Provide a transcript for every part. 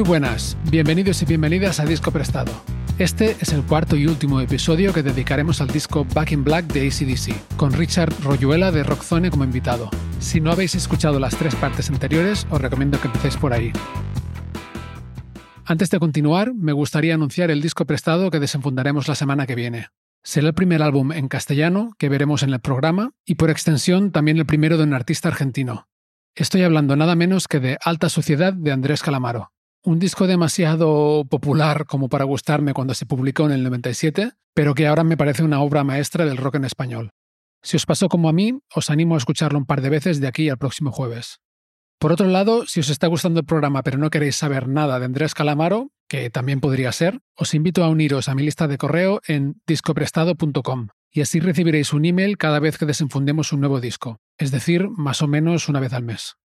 Muy buenas, bienvenidos y bienvenidas a Disco Prestado. Este es el cuarto y último episodio que dedicaremos al disco Back in Black de ACDC, con Richard Royuela de Rockzone como invitado. Si no habéis escuchado las tres partes anteriores, os recomiendo que empecéis por ahí. Antes de continuar, me gustaría anunciar el disco prestado que desenfundaremos la semana que viene. Será el primer álbum en castellano que veremos en el programa y por extensión también el primero de un artista argentino. Estoy hablando nada menos que de Alta Sociedad de Andrés Calamaro un disco demasiado popular como para gustarme cuando se publicó en el 97, pero que ahora me parece una obra maestra del rock en español. Si os pasó como a mí, os animo a escucharlo un par de veces de aquí al próximo jueves. Por otro lado, si os está gustando el programa pero no queréis saber nada de Andrés Calamaro, que también podría ser, os invito a uniros a mi lista de correo en discoprestado.com y así recibiréis un email cada vez que desenfundemos un nuevo disco, es decir, más o menos una vez al mes.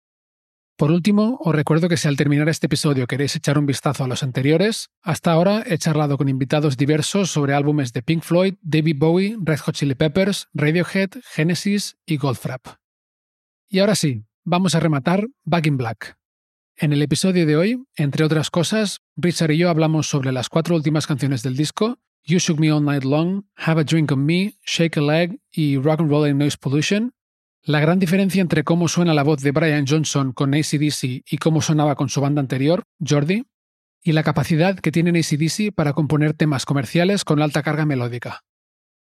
Por último, os recuerdo que si al terminar este episodio queréis echar un vistazo a los anteriores, hasta ahora he charlado con invitados diversos sobre álbumes de Pink Floyd, David Bowie, Red Hot Chili Peppers, Radiohead, Genesis y Goldfrapp. Y ahora sí, vamos a rematar Back in Black. En el episodio de hoy, entre otras cosas, Richard y yo hablamos sobre las cuatro últimas canciones del disco, You Shook Me All Night Long, Have a Drink on Me, Shake a Leg y Rock and Roll and Noise Pollution, la gran diferencia entre cómo suena la voz de Brian Johnson con ACDC y cómo sonaba con su banda anterior, Jordi, y la capacidad que tiene ACDC para componer temas comerciales con alta carga melódica.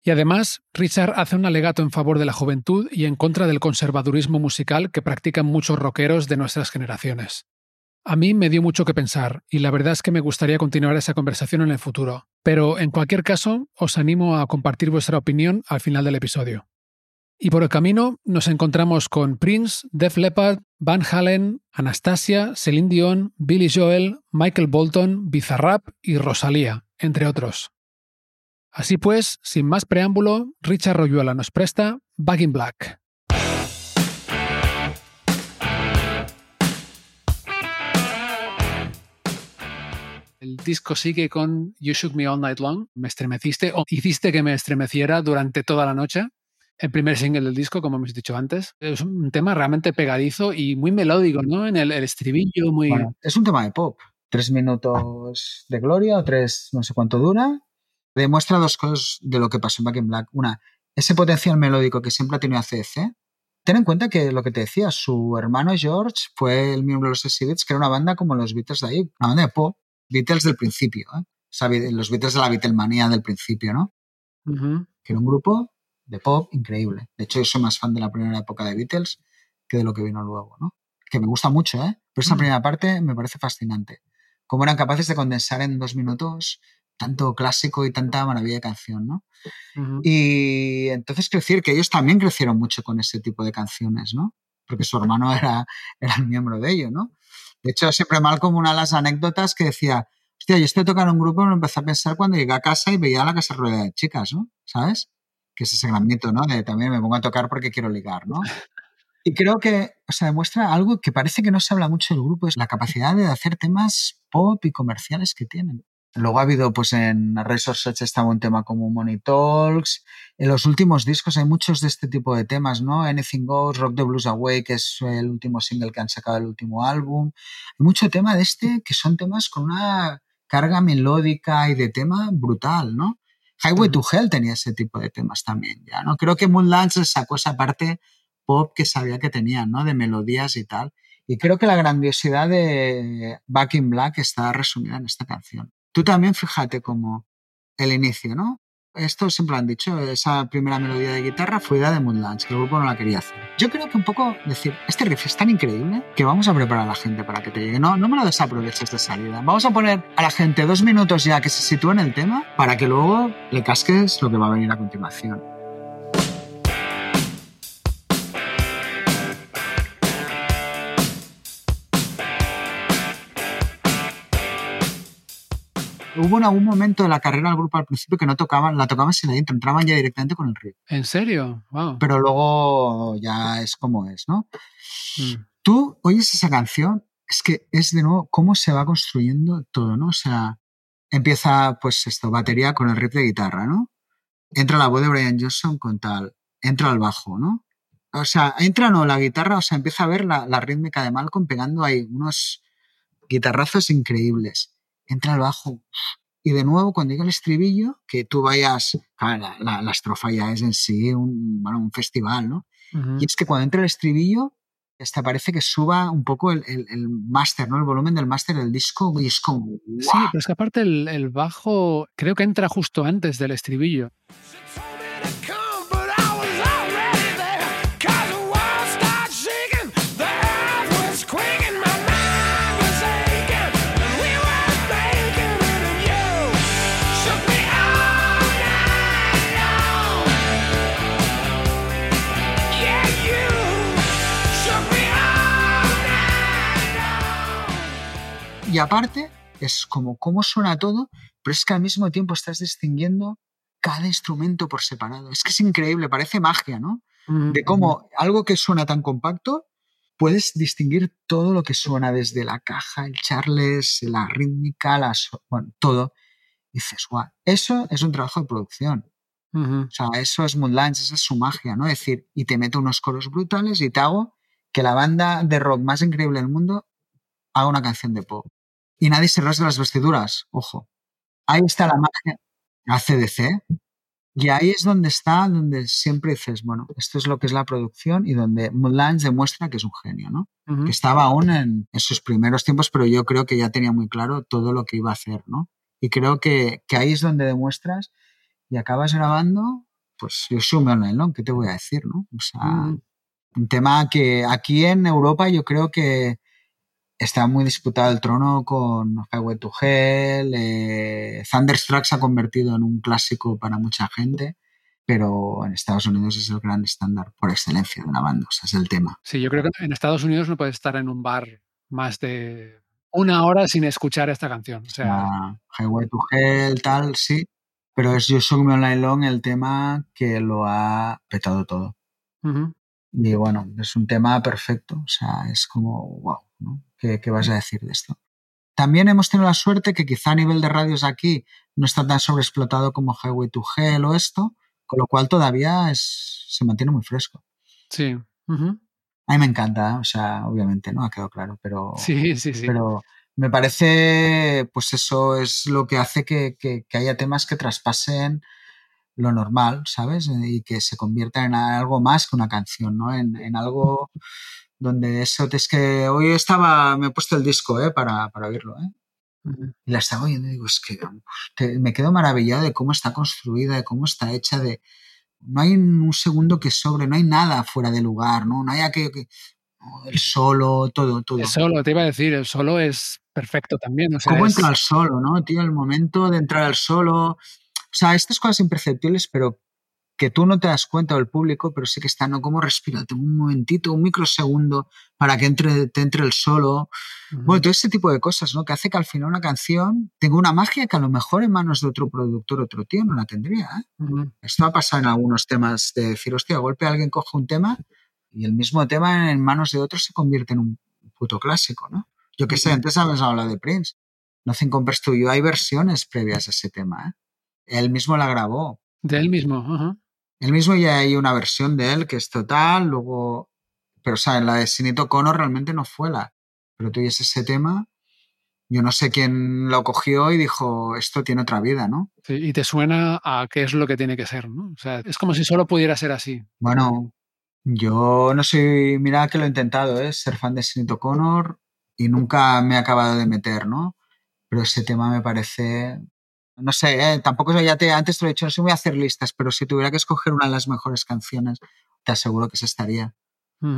Y además, Richard hace un alegato en favor de la juventud y en contra del conservadurismo musical que practican muchos rockeros de nuestras generaciones. A mí me dio mucho que pensar, y la verdad es que me gustaría continuar esa conversación en el futuro, pero en cualquier caso, os animo a compartir vuestra opinión al final del episodio. Y por el camino nos encontramos con Prince, Def Leppard, Van Halen, Anastasia, Celine Dion, Billy Joel, Michael Bolton, Bizarrap y Rosalía, entre otros. Así pues, sin más preámbulo, Richard Royuela nos presta Back in Black. El disco sigue con You Shook Me All Night Long. Me estremeciste o hiciste que me estremeciera durante toda la noche el primer single del disco, como hemos dicho antes. Es un tema realmente pegadizo y muy melódico, ¿no? En el, estribillo, muy... es un tema de pop. Tres minutos de gloria o tres, no sé cuánto dura. Demuestra dos cosas de lo que pasó en Back in Black. Una, ese potencial melódico que siempre ha tenido ACC. Ten en cuenta que lo que te decía, su hermano George fue el miembro de los Exhibits, que era una banda como los Beatles de ahí, una banda de pop. Beatles del principio, ¿eh? los Beatles de la Beatlemanía del principio, ¿no? Que era un grupo de pop increíble. De hecho, yo soy más fan de la primera época de Beatles que de lo que vino luego, ¿no? Que me gusta mucho, ¿eh? Pero esa mm. primera parte me parece fascinante. Cómo eran capaces de condensar en dos minutos tanto clásico y tanta maravilla de canción, ¿no? Y entonces quiero decir que ellos también crecieron mucho con ese tipo de canciones, ¿no? Porque su hermano era, era el miembro de ello, ¿no? De hecho, siempre mal como una de las anécdotas que decía, hostia, yo estoy tocando un grupo y me empecé a pensar cuando llegué a casa y veía la casa rueda de chicas, ¿no? ¿Sabes? Que es ese gran mito, ¿no? De también me pongo a tocar porque quiero ligar, ¿no? Y creo que, o sea, demuestra algo que parece que no se habla mucho del grupo, es la capacidad de hacer temas pop y comerciales que tienen. Luego ha habido, pues en Razor Search estaba un tema como Money Talks. En los últimos discos hay muchos de este tipo de temas, ¿no? Anything Goes, Rock the Blues Away, que es el último single que han sacado el último álbum. Hay mucho tema de este que son temas con una carga melódica y de tema brutal, ¿no? Highway to Hell tenía ese tipo de temas también, ya, ¿no? Creo que Moonlands sacó esa parte pop que sabía que tenía, ¿no? De melodías y tal. Y creo que la grandiosidad de Back in Black está resumida en esta canción. Tú también fíjate como el inicio, ¿no? Esto siempre lo han dicho, esa primera melodía de guitarra fue idea de Moonlands, que el grupo no la quería hacer. Yo creo que un poco decir, este riff es tan increíble que vamos a preparar a la gente para que te llegue. No, no me lo desaproveches de salida. Vamos a poner a la gente dos minutos ya que se sitúe en el tema para que luego le casques lo que va a venir a continuación. Hubo en algún momento de la carrera del grupo al principio que no tocaban, la tocaban sin la intro, entraban ya directamente con el riff. ¿En serio? Wow. Pero luego ya es como es, ¿no? Mm. Tú oyes esa canción, es que es de nuevo cómo se va construyendo todo, ¿no? O sea, empieza pues esto, batería con el riff de guitarra, ¿no? Entra la voz de Brian Johnson con tal, entra el bajo, ¿no? O sea, entra no la guitarra, o sea, empieza a ver la, la rítmica de Malcolm pegando ahí unos guitarrazos increíbles entra el bajo. Y de nuevo, cuando llega el estribillo, que tú vayas, claro, la, la, estrofa ya es en sí un, bueno, un festival, ¿no? Ujú. Y es que cuando entra el estribillo, hasta parece que suba un poco el, el, el máster, ¿no? El volumen del máster del disco y es como, Sí, ¡guau! pero es que aparte el, el bajo creo que entra justo antes del estribillo. Y aparte, es como cómo suena todo, pero es que al mismo tiempo estás distinguiendo cada instrumento por separado. Es que es increíble, parece magia, ¿no? de cómo algo que suena tan compacto, puedes distinguir todo lo que suena desde la caja, el charles, la rítmica, la so- bueno, todo. Y dices, guau, eso es un trabajo de producción. O sea, eso es Moonlands, esa es su magia, ¿no? Es decir, y te meto unos coros brutales y te hago que la banda de rock más increíble del mundo haga una canción de pop. Y nadie se rasga las vestiduras, ojo. Ahí está la magia. ACDC. Y ahí es donde está, donde siempre dices, bueno, esto es lo que es la producción y donde Moonlands demuestra que es un genio, ¿no? Ujú. Que estaba aún en, en sus primeros tiempos, pero yo creo que ya tenía muy claro todo lo que iba a hacer, ¿no? Y creo que, que ahí es donde demuestras y acabas grabando, pues yo soy online, ¿no? ¿Qué te voy a decir, no? O sea, Mm. un tema que aquí en Europa yo creo que está muy disputado el trono con Highway to Hell, eh, Thunderstruck se ha convertido en un clásico para mucha gente, pero en Estados Unidos es el gran estándar por excelencia de la banda, o sea, es el tema. Sí, yo creo que en Estados Unidos no puedes estar en un bar más de una hora sin escuchar esta canción. O sea, Ah, Highway to Hell, tal, sí, pero es You Shook Me Night Long el tema que lo ha petado todo. Y bueno, es un tema perfecto, o sea, es como, wow, ¿no? ¿Qué, qué vas a decir de esto? También hemos tenido la suerte que quizá a nivel de radios aquí no está tan sobreexplotado como Highway to Hell o esto, con lo cual todavía es, se mantiene muy fresco. sí. ujú. A mí me encanta, o sea, obviamente, ¿no? Ha quedado claro, pero, Sí, sí, sí. pero me parece, pues eso es lo que hace que, que- que haya temas que traspasen lo normal, ¿sabes? Y que se conviertan en algo más que una canción, ¿no? En, en algo donde eso es que hoy estaba, me he puesto el disco, ¿eh? Para, para oírlo, ¿eh? Y la estaba oyendo y digo, es que te- me quedo maravillado de cómo está construida, de cómo está hecha, de no hay un segundo que sobre, no hay nada fuera de lugar, ¿no? No hay aquello que el solo, todo, todo. El solo, te iba a decir, el solo es perfecto también. O sea, ¿Cómo es- entra al solo, no, tío? El momento de entrar al solo. O sea, estas cosas imperceptibles, pero que tú no te das cuenta del público, pero sí que están, ¿no? ¿Cómo respira? Tengo un momentito, un microsegundo para que entre, te entre el solo. Bueno, todo ese tipo de cosas, ¿no? Que hace que al final una canción tenga una magia que a lo mejor en manos de otro productor, otro tío, no la tendría, ¿eh? Esto ha pasado en algunos temas de decir, hostia, a golpe alguien coge un tema y el mismo tema en manos de otros se convierte en un puto clásico, ¿no? Yo qué sé, Ujú. antes habíamos hablado de Prince. Nothing Compares to You. Hay versiones previas a ese tema, ¿eh? Él mismo la grabó. De él mismo. ajá. Él mismo ya hay una versión de él que es total, luego... Pero, o sea, en la de Sinito Cono realmente no fue la... Pero oyes ese tema, yo no sé quién lo cogió y dijo, esto tiene otra vida, ¿no? Sí, y te suena a qué es lo que tiene que ser, ¿no? O sea, es como si solo pudiera ser así. Bueno, yo no soy, mira que lo he intentado, ¿eh? ser fan de Sinito Connor y nunca me he acabado de meter, ¿no? Pero ese tema me parece No sé, ¿eh? tampoco ya te, antes te lo he dicho, no sé muy a hacer listas, pero si tuviera que escoger una de las mejores canciones, te aseguro que esa estaría.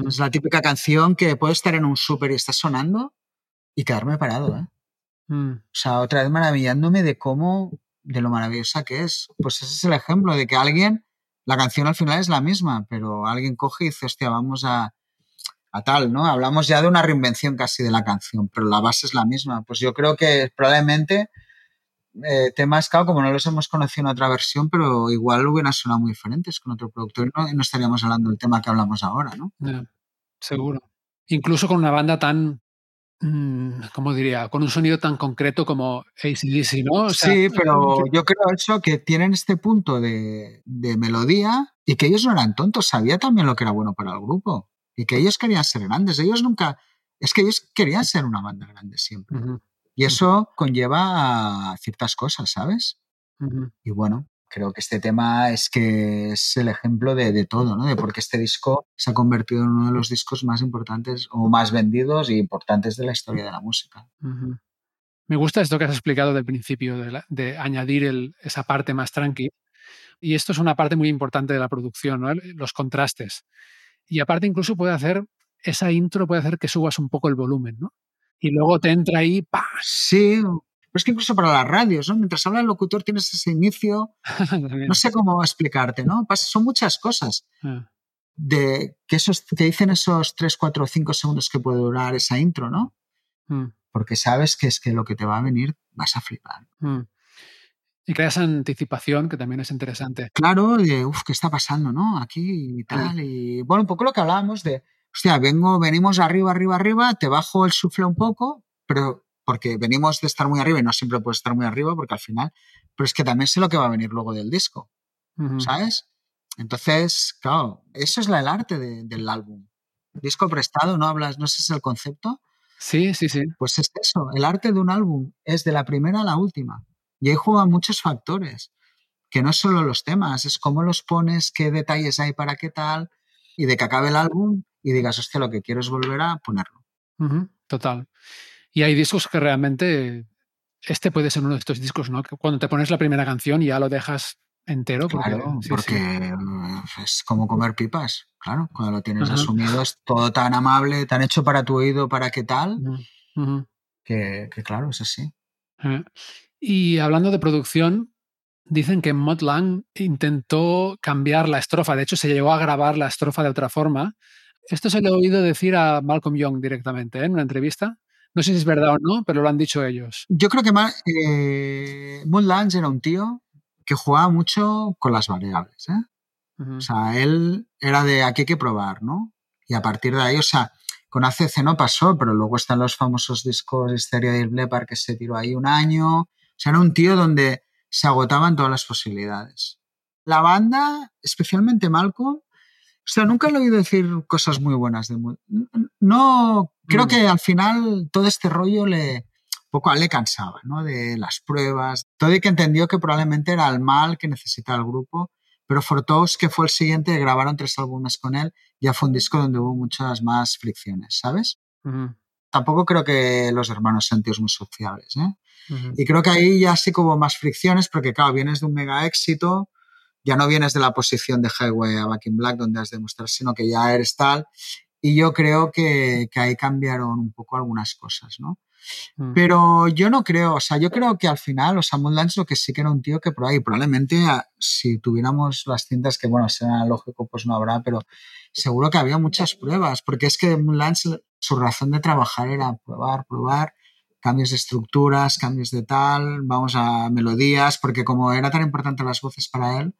Es la típica canción que puede estar en un súper y está sonando y quedarme parado, ¿eh? Mm, O sea, otra vez maravillándome de cómo, de lo maravillosa que es. Pues ese es el ejemplo de que alguien, la canción al final es la misma, pero alguien coge y dice, hostia, vamos a, a tal, ¿no? Hablamos ya de una reinvención casi de la canción, pero la base es la misma. Pues yo creo que probablemente eh, temas, claro, como no los hemos conocido en otra versión, pero igual hubieran sonado muy diferentes con otro productor y no, estaríamos hablando del tema que hablamos ahora, ¿no? seguro. Incluso con una banda tan, mm, ¿cómo diría? Con un sonido tan concreto como ACDC, ¿no? O sea, sí, pero yo creo eso, que tienen este punto de, de melodía y que ellos no eran tontos, sabía también lo que era bueno para el grupo y que ellos querían ser grandes. Ellos nunca, es que ellos querían ser una banda grande siempre. Ujú, Y eso conlleva a ciertas cosas, ¿sabes? Y bueno, creo que este tema es que es el ejemplo de, de todo, ¿no? De por qué este disco se ha convertido en uno de los discos más importantes o más vendidos y importantes de la historia de la música. Me gusta esto que has explicado del principio, de, la- de añadir el- esa parte más tranqui. Y esto es una parte muy importante de la producción, ¿no? Los contrastes. Y aparte incluso puede hacer, esa intro puede hacer que subas un poco el volumen, ¿no? Y luego te entra ahí, ¡pah! Sí, pero es que incluso para las radios, ¿no? Mientras habla el locutor tienes ese inicio, no sé cómo explicarte, ¿no? Son muchas cosas Ah, de que esos te dicen esos 3, 4, 5 segundos que puede durar esa intro, ¿no? mm, Porque sabes que es que lo que te va a venir vas a flipar. mm. Y creas anticipación, que también es interesante. Claro, de, uff, ¿qué está pasando, no? Aquí y tal. Y bueno, un poco lo que hablábamos de, hostia, vengo, venimos arriba, arriba, arriba, te bajo el sufle un poco, pero porque venimos de estar muy arriba y no siempre puedes estar muy arriba porque al final, pero es que también sé lo que va a venir luego del disco. ¿sabes? Entonces, claro, eso es la, el arte de- del álbum. Disco prestado, no hablas, no sé si es el concepto, Sí, sí, sí. pues es eso, el arte de un álbum es de la primera a la última. Y ahí juegan muchos factores, que no es solo los temas, es cómo los pones, qué detalles hay para qué tal, y de que acabe el álbum y digas, hostia, lo que quiero es volver a ponerlo. Total. Y hay discos que realmente. Este puede ser uno de estos discos, ¿no? Que cuando te pones la primera canción y ya lo dejas entero. Porque, Claro, sí, porque eh, es como comer pipas, claro, cuando lo tienes asumido es todo tan amable, tan hecho para tu oído, para qué tal, ujú. que, que claro, es así. Eh, Y hablando de producción, dicen que Mod Lang intentó cambiar la estrofa. De hecho, se llegó a grabar la estrofa de otra forma. Esto se lo he oído decir a Malcolm Young directamente ¿eh? en una entrevista. No sé si es verdad o no, pero lo han dicho ellos. Yo creo que eh, Moon Lange era un tío que jugaba mucho con las variables, ¿eh? O sea, él era de aquí hay que probar, ¿no? Y a partir de ahí, o sea, con ACC no pasó, pero luego están los famosos discos Hysteria de Blepar que se tiró ahí un año. O sea, era un tío donde se agotaban todas las posibilidades. La banda, especialmente Malcolm, o sea, nunca le he oído decir cosas muy buenas de No, creo Mm. que al final todo este rollo le un poco a él le cansaba, ¿no? De las pruebas, todo y que entendió que probablemente era el mal que necesitaba el grupo pero Fortous, que fue el siguiente, grabaron tres álbumes con él, ya fue un disco donde hubo muchas más fricciones, ¿sabes? Tampoco creo que los hermanos sean tíos muy sociables, ¿eh? Y creo que ahí ya sí que hubo más fricciones, porque claro, vienes de un mega éxito, ya no vienes de la posición de Highway a Back in Black, donde has de mostrar, sino que ya eres tal. Y yo creo que, que ahí cambiaron un poco algunas cosas, ¿no? Mm. Pero yo no creo, o sea, yo creo que al final, o sea, Moonlands lo que sí que era un tío que por ahí, probablemente a- si tuviéramos las cintas, que bueno, será lógico, pues no habrá, pero seguro que había muchas pruebas, porque es que Moonlands, su razón de trabajar era probar, probar, cambios de estructuras, cambios de tal, vamos a melodías, porque como era tan importante las voces para él,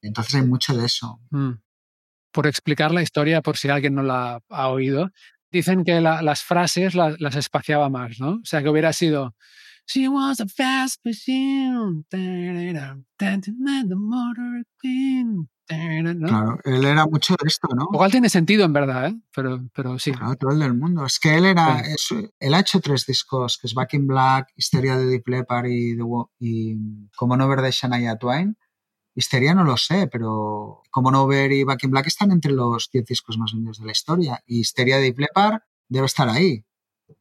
entonces hay mucho de eso. Mm. Por explicar la historia, por si alguien no la ha oído, dicen que la- las frases la- las espaciaba más, ¿no? O sea, que hubiera sido She was a fast machine. The motor queen", ¿no? Claro, él era mucho de esto, ¿no? Igual tiene sentido en verdad, ¿eh? pero, pero sí. Claro, todo el del mundo. Es que él era. Sí. es- él ha hecho tres discos, que es Back in Black, Histeria de Deep Leppard y, y Como no ver de Shania Twain. Histeria no lo sé, pero Como no ver y Back in Black están entre los 10 discos más vendidos de la historia. Y Histeria de Deep Leppard debe estar ahí.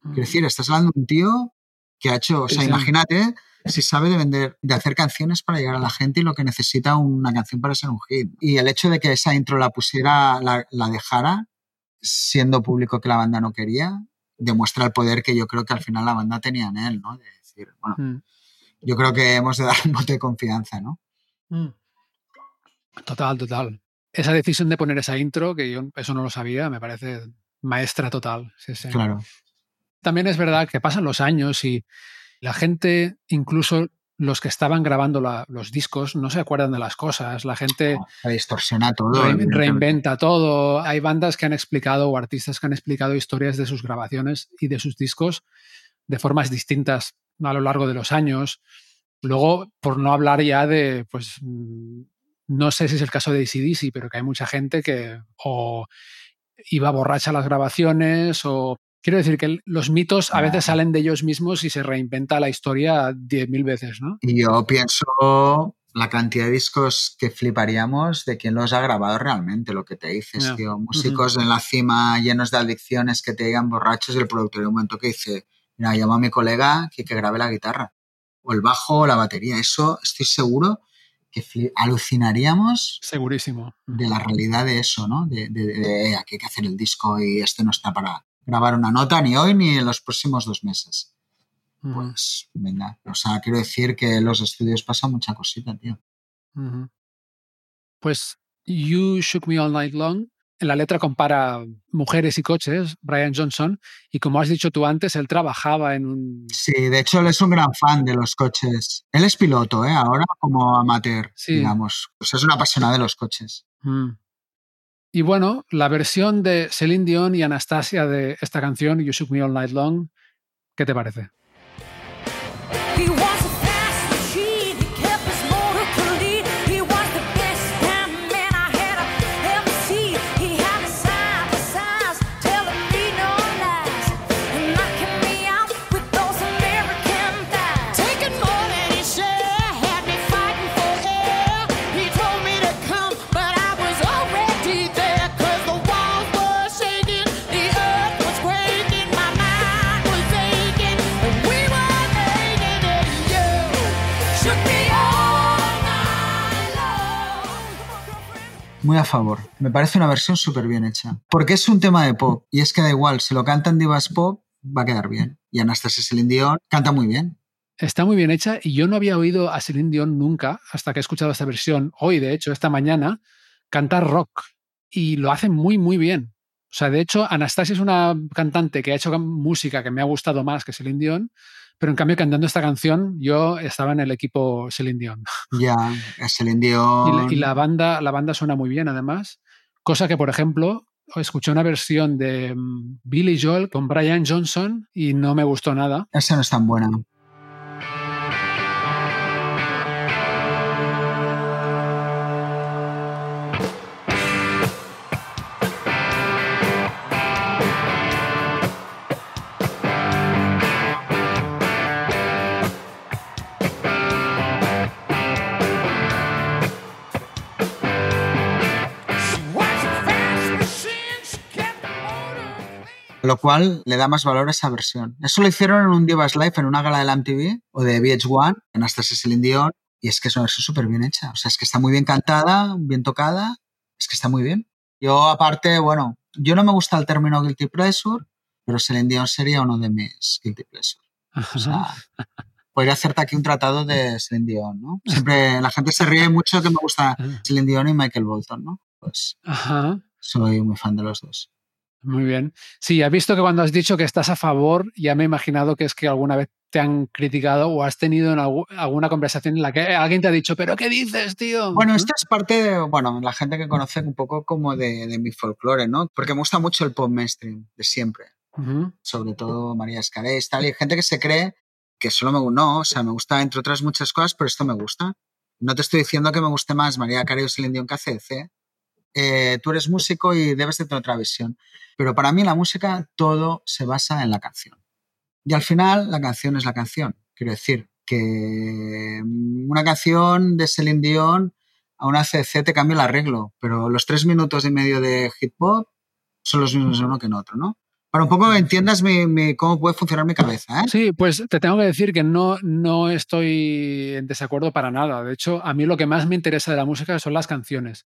Quiero decir, estás hablando de un tío que ha hecho, o Sí, sea, sí. imagínate si sabe de vender, de hacer canciones para llegar a la gente y lo que necesita una canción para ser un hit. Y el hecho de que esa intro la pusiera, la, la dejara, siendo público que la banda no quería, demuestra el poder que yo creo que al final la banda tenía en él, ¿no? De decir, bueno, Mm. yo creo que hemos de dar un voto de confianza, ¿no? Mm. Total, total. Esa decisión de poner esa intro, que yo eso no lo sabía, me parece maestra total. Sí, sí. Claro. También es verdad que pasan los años y la gente, incluso los que estaban grabando la- los discos, no se acuerdan de las cosas. La gente Se distorsiona todo. re- reinventa todo. Hay bandas que han explicado o artistas que han explicado historias de sus grabaciones y de sus discos de formas distintas a lo largo de los años. Luego, por no hablar ya de, pues, mm, no sé si es el caso de ACDC, pero que hay mucha gente que o iba borracha a las grabaciones o... Quiero decir que los mitos a veces salen de ellos mismos y se reinventa la historia diez mil veces, ¿no? Y yo pienso la cantidad de discos que fliparíamos de quién los ha grabado realmente, lo que te dices, Ya. tío. Músicos en la cima llenos de adicciones que te digan borrachos y el productor de un momento que dice, mira, llama a mi colega que, que grabe la guitarra. O el bajo o la batería. Eso estoy seguro que alucinaríamos Segurísimo. de la realidad de eso, ¿no? De, de- de, de, aquí hay que hacer el disco y este no está para grabar una nota ni hoy ni en los próximos dos meses. Pues venga, o sea, quiero decir que en los estudios pasa mucha cosita, tío. Pues You Shook Me All Night Long, en la letra compara mujeres y coches, Brian Johnson, y como has dicho tú antes, él trabajaba en un... Sí, de hecho él es un gran fan de los coches. Él es piloto, ¿eh? Ahora como amateur, Sí. digamos. Es un apasionado de los coches. Mm. Y bueno, la versión de Celine Dion y Anastasia de esta canción, You Shook Me All Night Long, ¿qué te parece? Muy a favor. Me parece una versión súper bien hecha. Porque es un tema de pop. Y es que da igual, si lo cantan divas pop, va a quedar bien. Y Anastasia Celine Dion canta muy bien. Está muy bien hecha y yo no había oído a Celine Dion nunca hasta que he escuchado esta versión, hoy de hecho, esta mañana, cantar rock. Y lo hace muy, muy bien. O sea, de hecho, Anastasia es una cantante que ha hecho música que me ha gustado más que Celine Dion, pero en cambio cantando esta canción yo estaba en el equipo Celine Dion. Ya, Celine Y Dion. la, y la banda, la banda suena muy bien, además. Cosa que, por ejemplo, escuché una versión de mm, Billy Joel con Brian Johnson y no me gustó nada. Esa no es tan buena. Lo cual le da más valor a esa versión. Eso lo hicieron en un Divas Live, en una gala de la MTV o de VH1, en Anastasia Celine Dion. Y es que es una versión súper bien hecha. O sea, es que está muy bien cantada, bien tocada. Es que está muy bien. Yo, aparte, bueno, yo no me gusta el término guilty pleasure, pero Celine Dion sería uno de mis guilty pleasure. O sea, podría hacerte aquí un tratado de Celine Dion, ¿no? Siempre la gente se ríe mucho que me gusta Celine Dion y Michael Bolton, ¿no? Pues Ajá. soy muy fan de los dos. Muy bien. Sí, he visto que cuando has dicho que estás a favor, ya me he imaginado que es que alguna vez te han criticado o has tenido en algu- alguna conversación en la que alguien te ha dicho, pero ¿qué dices, tío? Bueno, ¿No? esto es parte de, bueno, la gente que conoce un poco como de, de mi folclore, ¿no? Porque me gusta mucho el pop mainstream, de siempre. Sobre todo María Escarés, tal, y hay gente que se cree que solo me gusta, no, o sea, me gusta entre otras muchas cosas, pero esto me gusta. No te estoy diciendo que me guste más María Carey o Celine Dion que ACDC. Eh, tú eres músico y debes de tener otra visión. Pero para mí la música, todo se basa en la canción. Y al final, la canción es la canción. Quiero decir que mm, una canción de Celine Dion a una CC te cambia el arreglo, pero los tres minutos y medio de hip hop son los mismos en uno que en otro, ¿no? Para un poco que entiendas mi- mi- cómo puede funcionar mi cabeza, ¿eh? Sí, pues te tengo que decir que no, no estoy en desacuerdo para nada. De hecho, a mí lo que más me interesa de la música son las canciones.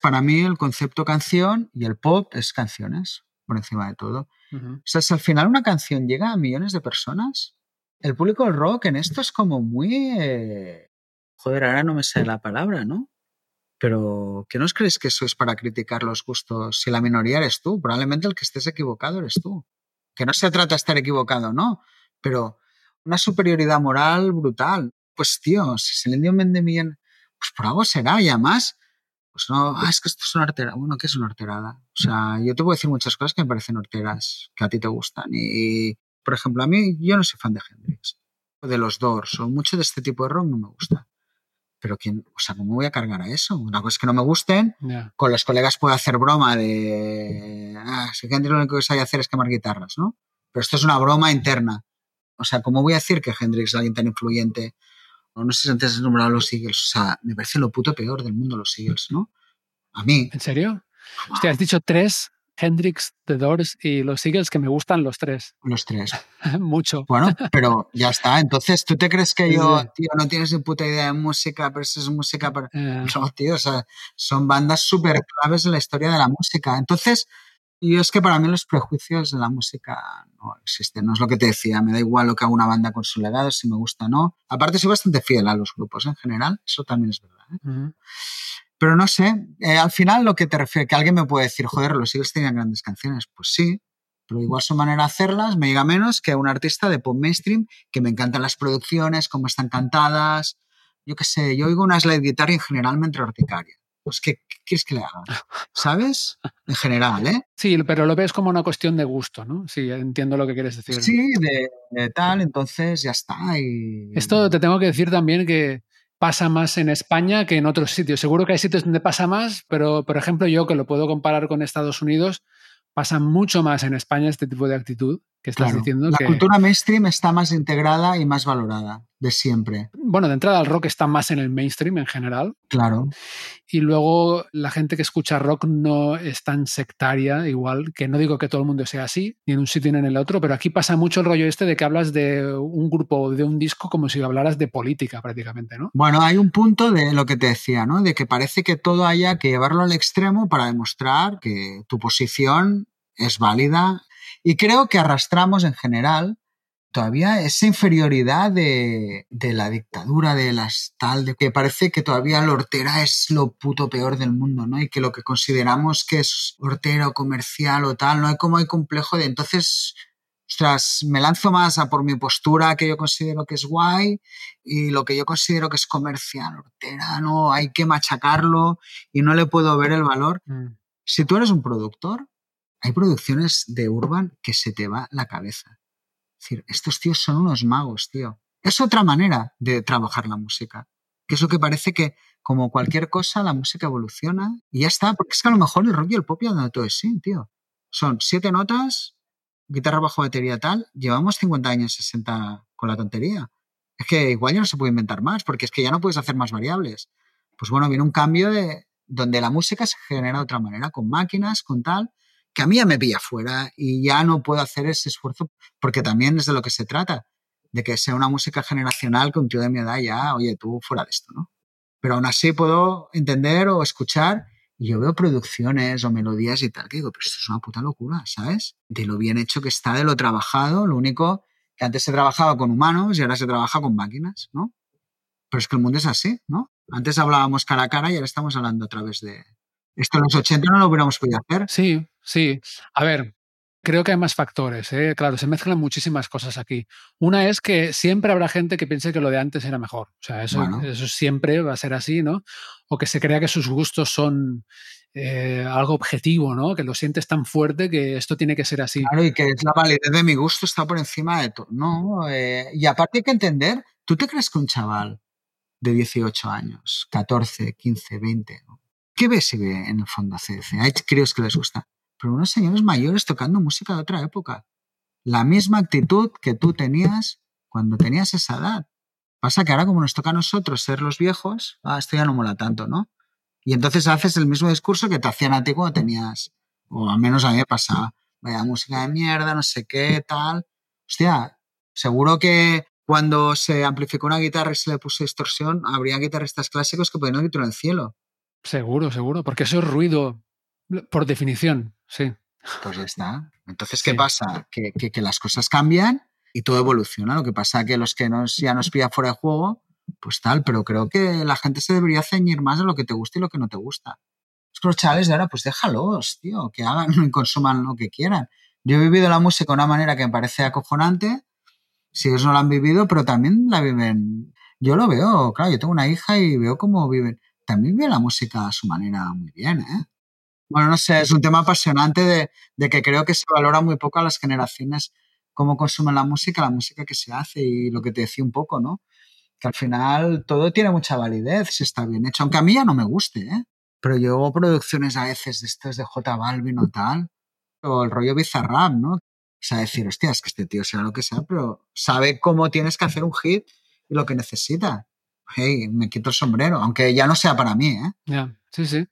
Para mí el concepto canción y el pop es canciones, por encima de todo. Ujú. O sea, si al final una canción llega a millones de personas, el público del rock en esto es como muy... eh, Joder, ahora no me sale la palabra, ¿no? Pero, ¿qué no os creéis que eso es para criticar los gustos? Si la minoría eres tú, probablemente el que estés equivocado eres tú. Que no se trata de estar equivocado, ¿no? Pero una superioridad moral brutal. Pues, tío, si se le dio un vende millón, pues por algo será, y además, pues no, ah, es que esto es una horterada. Bueno, ¿qué es una horterada? O sea, yo te puedo decir muchas cosas que me parecen horteras, que a ti te gustan. Y, por ejemplo, a mí, yo no soy fan de Hendrix, o de los Doors, o mucho de este tipo de rock no me gusta. Pero, ¿quién, o sea, ¿cómo voy a cargar a eso? Una cosa es que no me gusten, Ya. con los colegas puedo hacer broma de. Ah, si Hendrix lo único que sabe hacer es quemar guitarras, ¿no? Pero esto es una broma interna. O sea, ¿cómo voy a decir que Hendrix es alguien tan influyente? O no sé si antes has nombrado a los Eagles. O sea, me parece lo puto peor del mundo los Eagles, ¿no? A mí. ¿En serio? Hostia, has dicho tres, Hendrix, The Doors y los Eagles, que me gustan los tres. Los tres. Mucho. Bueno, pero ya está. Entonces, ¿tú te crees que yo, tío, no tienes ni puta idea de música, pero eso es música para. Eh, No, tío, o sea, son bandas súper claves en la historia de la música. Entonces, yo es que para mí los prejuicios de la música no existen. No es lo que te decía, me da igual lo que haga una banda con su legado, si me gusta o no. Aparte, soy bastante fiel a los grupos en general, eso también es verdad. ¿eh? Pero no sé, eh, al final lo que te refiere, que alguien me puede decir, joder, los Eagles tenían grandes canciones. Pues sí, pero igual su manera de hacerlas me llega menos que un artista de pop mainstream que me encantan las producciones, cómo están cantadas. Yo qué sé, yo oigo una slide guitar y en general me entra urticaria. Pues, ¿qué, quieres que le haga? ¿Sabes? En general, ¿eh? Sí, pero lo ves como una cuestión de gusto, ¿no? Sí, entiendo lo que quieres decir. Sí, de, de tal, entonces ya está. Y... Esto te tengo que decir también que pasa más en España que en otros sitios. Seguro que hay sitios donde pasa más, pero por ejemplo yo que lo puedo comparar con Estados Unidos, pasa mucho más en España este tipo de actitud que estás Claro, diciendo. la que, cultura mainstream está más integrada y más valorada de siempre. Bueno, de entrada el rock está más en el mainstream en general Claro. y luego la gente que escucha rock no es tan sectaria igual, que no digo que todo el mundo sea así, ni en un sitio ni en el otro, pero aquí pasa mucho el rollo este de que hablas de un grupo o de un disco como si hablaras de política prácticamente, ¿no? Bueno, hay un punto de lo que te decía, ¿no? De que parece que todo haya que llevarlo al extremo para demostrar que tu posición es válida. Y creo que arrastramos en general todavía esa inferioridad de, de la dictadura, de las tal, de que parece que todavía la hortera es lo puto peor del mundo, ¿no? Y que lo que consideramos que es hortera o comercial o tal, no hay como hay complejo de entonces, ostras, me lanzo más a por mi postura que yo considero que es guay y lo que yo considero que es comercial, hortera, no, hay que machacarlo y no le puedo ver el valor. Mm. Si tú eres un productor, hay producciones de Urban que se te va la cabeza. Es decir, estos tíos son unos magos, tío. Es otra manera de trabajar la música. Que es lo que parece que, como cualquier cosa, la música evoluciona y ya está. Porque es que a lo mejor el rock y el pop ya no todo es sí, tío. Son siete notas, guitarra bajo batería tal. Llevamos 50 años, 60 con la tontería. Es que igual ya no se puede inventar más, porque es que ya no puedes hacer más variables. Pues bueno, viene un cambio de donde la música se genera de otra manera, con máquinas, con tal, que a mí ya me pilla fuera y ya no puedo hacer ese esfuerzo, porque también es de lo que se trata, de que sea una música generacional que un tío de mi edad ya, oye, tú fuera de esto, ¿no? Pero aún así puedo entender o escuchar y yo veo producciones o melodías y tal, que digo, pero esto es una puta locura, ¿sabes? De lo bien hecho que está, de lo trabajado, lo único que antes se trabajaba con humanos y ahora se trabaja con máquinas, ¿no? Pero es que el mundo es así, ¿no? Antes hablábamos cara a cara y ahora estamos hablando a través de... Esto en los 80 no lo hubiéramos podido hacer. Sí, sí. A ver, creo que hay más factores. ¿eh? Claro, se mezclan muchísimas cosas aquí. Una es que siempre habrá gente que piense que lo de antes era mejor. O sea, eso, Bueno. eso siempre va a ser así, ¿no? O que se crea que sus gustos son eh, algo objetivo, ¿no? Que lo sientes tan fuerte que esto tiene que ser así. Claro, y que es la validez de mi gusto está por encima de todo. No, eh, y aparte hay que entender, ¿tú te crees que un chaval de 18 años, 14, 15, 20, ¿no? ¿Qué ves en el fondo? Hay críos que les gusta, pero unos señores mayores tocando música de otra época. La misma actitud que tú tenías cuando tenías esa edad. Pasa que ahora como nos toca a nosotros ser los viejos, ah, esto ya no mola tanto, ¿no? Y entonces haces el mismo discurso que te hacían a ti cuando tenías, o al menos a mí me pasaba. vaya música de mierda, no sé qué, tal. Hostia, seguro que cuando se amplificó una guitarra y se le puso distorsión, habría guitarristas clásicos que podrían quitar el cielo. Seguro, seguro, porque eso es ruido por definición, sí. Pues ya está. Entonces, ¿qué Sí. pasa? Que, que- que las cosas cambian y todo evoluciona. Lo que pasa que los que nos, ya nos pilla fuera de juego, pues tal, pero creo que la gente se debería ceñir más de lo que te gusta y lo que no te gusta. Es los chavales de ahora, pues déjalos, tío, que hagan y consuman lo que quieran. Yo he vivido la música de una manera que me parece acojonante, si ellos no la han vivido, pero también la viven. Yo lo veo, claro, yo tengo una hija y veo cómo viven. También viven la música a su manera muy bien, ¿eh? Bueno, no sé, es un tema apasionante de, de que creo que se valora muy poco a las generaciones cómo consumen la música, la música que se hace y lo que te decía un poco, ¿no? Que al final todo tiene mucha validez si está bien hecho, aunque a mí ya no me guste, ¿eh? Pero yo hago producciones a veces de estos de J Balvin o tal, o el rollo Bizarrap, ¿no? O sea, decir, hostia, es que este tío sea lo que sea, pero sabe cómo tienes que hacer un hit y lo que necesita. Hey, me quito el sombrero, aunque ya no sea para mí, ¿eh? Ya, sí, sí.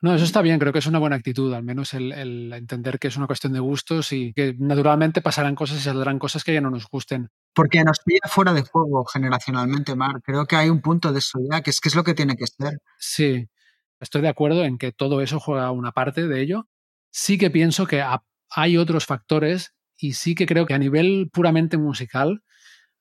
No, eso está bien, creo que es una buena actitud, al menos el, el entender que es una cuestión de gustos y que naturalmente pasarán cosas y saldrán cosas que ya no nos gusten. Porque nos pilla fuera de juego generacionalmente, Mar. Creo que hay un punto de eso ya, que es que es lo que tiene que ser. Sí, estoy de acuerdo en que todo eso juega una parte de ello. Sí que pienso que ha- hay otros factores y sí que creo que a nivel puramente musical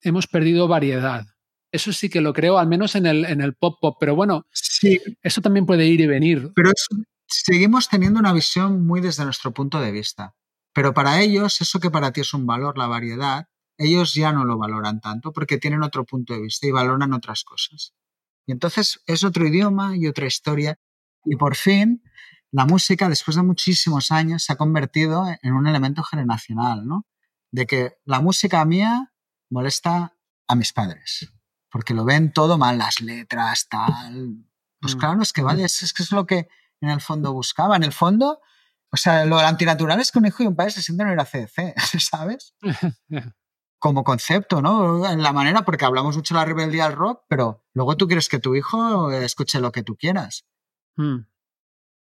hemos perdido variedad. Eso sí que lo creo, al menos en el, en el pop pop, pero bueno, Sí, eso también puede ir y venir. pero es- seguimos teniendo una visión muy desde nuestro punto de vista. Pero para ellos, eso que para ti es un valor, la variedad, ellos ya no lo valoran tanto porque tienen otro punto de vista y valoran otras cosas. Y entonces es otro idioma y otra historia. Y por fin, la música, después de muchísimos años, se ha convertido en un elemento generacional, ¿no? De que la música mía molesta a mis padres. Porque lo ven todo mal, las letras, tal. Pues Mm. claro, es que vale, es, es que es lo que en el fondo buscaba. En el fondo, o sea, lo antinatural es que un hijo y un padre se sienten en ir a CDC, ¿sabes? Como concepto, ¿no? En la manera, porque hablamos mucho de la rebeldía al rock, pero luego tú quieres que tu hijo escuche lo que tú quieras. Mm.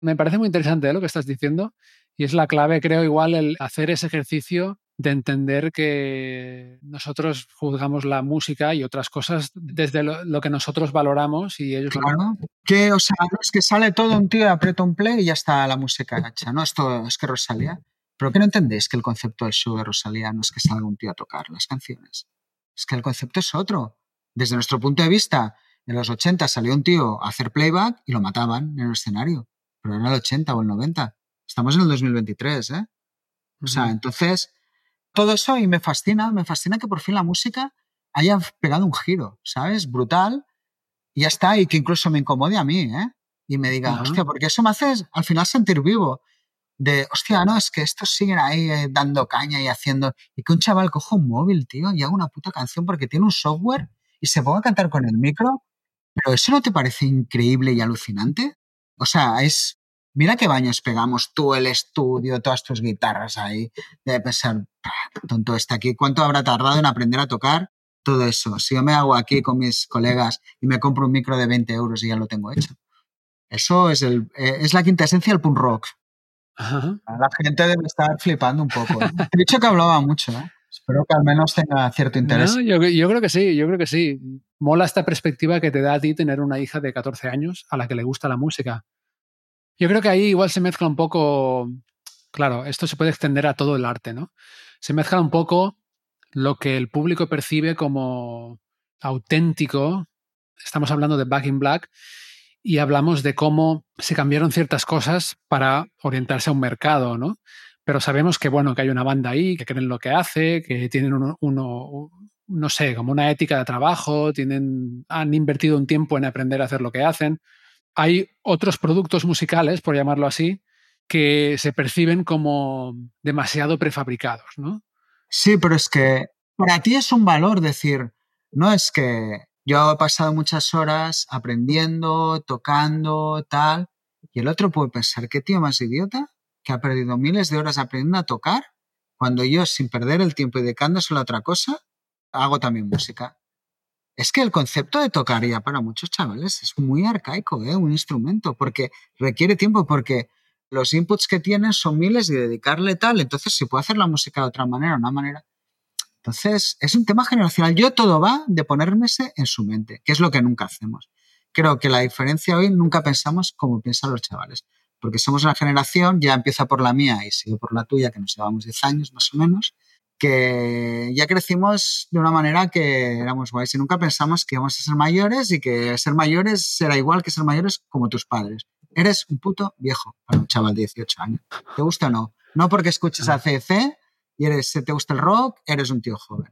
Me parece muy interesante ¿eh, lo que estás diciendo y es la clave, creo, igual el hacer ese ejercicio de entender que nosotros juzgamos la música y otras cosas desde lo, lo que nosotros valoramos y ellos lo- Claro. Que, o sea, no es que sale todo un tío, aprieta un play y ya está la música hecha, ¿no? Esto es que Rosalía. ¿Pero qué no entendéis que el concepto del show de Rosalía no es que salga un tío a tocar las canciones? Es que el concepto es otro. Desde nuestro punto de vista, en los 80 salió un tío a hacer playback y lo mataban en el escenario. Pero era el 80 o el 90. Estamos en el 2023, ¿eh? O sea, entonces, todo eso y me fascina, me fascina que por fin la música haya pegado un giro, ¿sabes? Brutal. Y ya está, y que incluso me incomode a mí, ¿eh? Y me diga, Ajá. hostia, porque eso me hace al final sentir vivo. De, hostia, no, es que estos siguen ahí eh, dando caña y haciendo. Y que un chaval coja un móvil, tío, y haga una puta canción porque tiene un software y se ponga a cantar con el micro. Pero ¿eso no te parece increíble y alucinante? O sea, es. Mira qué baños pegamos tú, el estudio, todas tus guitarras ahí. De pensar, "Pah, tonto está aquí. ¿Cuánto habrá tardado en aprender a tocar? Todo eso. Si yo me hago aquí con mis colegas y me compro un micro de 20 euros y ya lo tengo hecho. Eso es, el, eh, es la quinta esencia del punk rock. Ajá. La gente debe estar flipando un poco. ¿eh? Te he dicho que hablaba mucho. ¿eh? Espero que al menos tenga cierto interés. No, yo, yo creo que sí, yo creo que sí. Mola esta perspectiva que te da a ti tener una hija de 14 años a la que le gusta la música. Yo creo que ahí igual se mezcla un poco, claro, esto se puede extender a todo el arte, ¿no? Se mezcla un poco lo que el público percibe como auténtico. Estamos hablando de Back in Black y hablamos de cómo se cambiaron ciertas cosas para orientarse a un mercado, ¿no? Pero sabemos que, bueno, que hay una banda ahí, que creen lo que hace, que tienen uno, uno no sé, como una ética de trabajo, tienen, han invertido un tiempo en aprender a hacer lo que hacen. Hay otros productos musicales, por llamarlo así, que se perciben como demasiado prefabricados, ¿no? Sí, pero es que para ti es un valor decir, no es que yo he pasado muchas horas aprendiendo, tocando, tal, y el otro puede pensar, ¿qué tío más idiota? Que ha perdido miles de horas aprendiendo a tocar, cuando yo, sin perder el tiempo y dedicándoselo a otra cosa, hago también música. Es que el concepto de tocar ya para muchos chavales es muy arcaico, ¿eh? un instrumento, porque requiere tiempo, porque los inputs que tienen son miles y dedicarle tal, entonces se puede hacer la música de otra manera, una manera. Entonces, es un tema generacional. Yo todo va de ponérmese en su mente, que es lo que nunca hacemos. Creo que la diferencia hoy nunca pensamos como piensan los chavales, porque somos una generación, ya empieza por la mía y sigue por la tuya, que nos llevamos 10 años más o menos, que ya crecimos de una manera que éramos guays y nunca pensamos que íbamos a ser mayores y que ser mayores será igual que ser mayores como tus padres. Eres un puto viejo para un chaval de 18 años. ¿Te gusta o no? No porque escuches a CC y eres, te gusta el rock, eres un tío joven.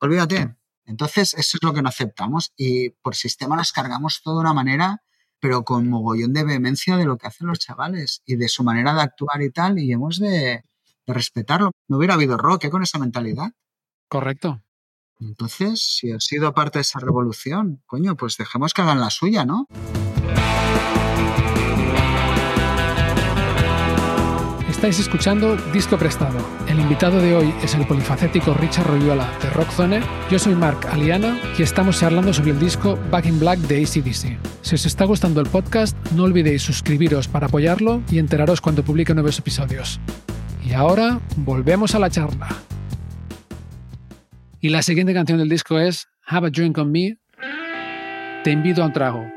Olvídate. Entonces, eso es lo que no aceptamos y por sistema nos cargamos todo de una manera, pero con mogollón de vehemencia de lo que hacen los chavales y de su manera de actuar y tal, y hemos de, de respetarlo. No hubiera habido rock ¿eh? con esa mentalidad. Correcto. Entonces, si has sido parte de esa revolución, coño, pues dejemos que hagan la suya, ¿no? Estáis escuchando Disco Prestado. El invitado de hoy es el polifacético Richard Royuela de Rockzone. Yo soy Mark Aliana y estamos charlando sobre el disco Back in Black de ACDC. Si os está gustando el podcast, no olvidéis suscribiros para apoyarlo y enteraros cuando publique nuevos episodios. Y ahora volvemos a la charla. Y la siguiente canción del disco es Have a Drink on Me. Te invito a un trago.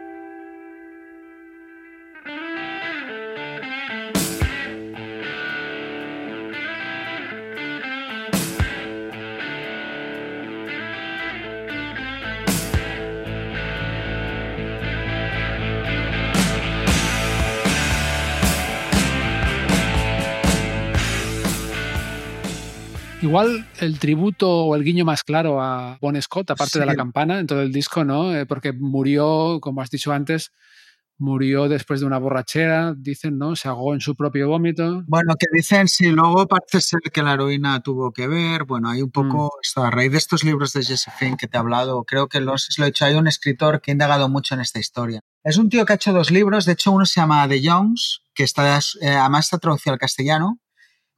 Igual el tributo o el guiño más claro a Bon Scott, aparte de la Sí. campana, en todo el disco, ¿no? Eh, Porque murió, como has dicho antes, murió después de una borrachera, dicen, ¿no? Se ahogó en su propio vómito. Bueno, que dicen, si luego parece ser que la heroína tuvo que ver, bueno, hay un poco, esto, a raíz de estos libros de Fink que te he hablado, creo que los, lo he hecho, hay un escritor que ha indagado mucho en esta historia. Es un tío que ha hecho dos libros, de hecho uno se llama The Youngs, que está, eh, además está traducido al castellano,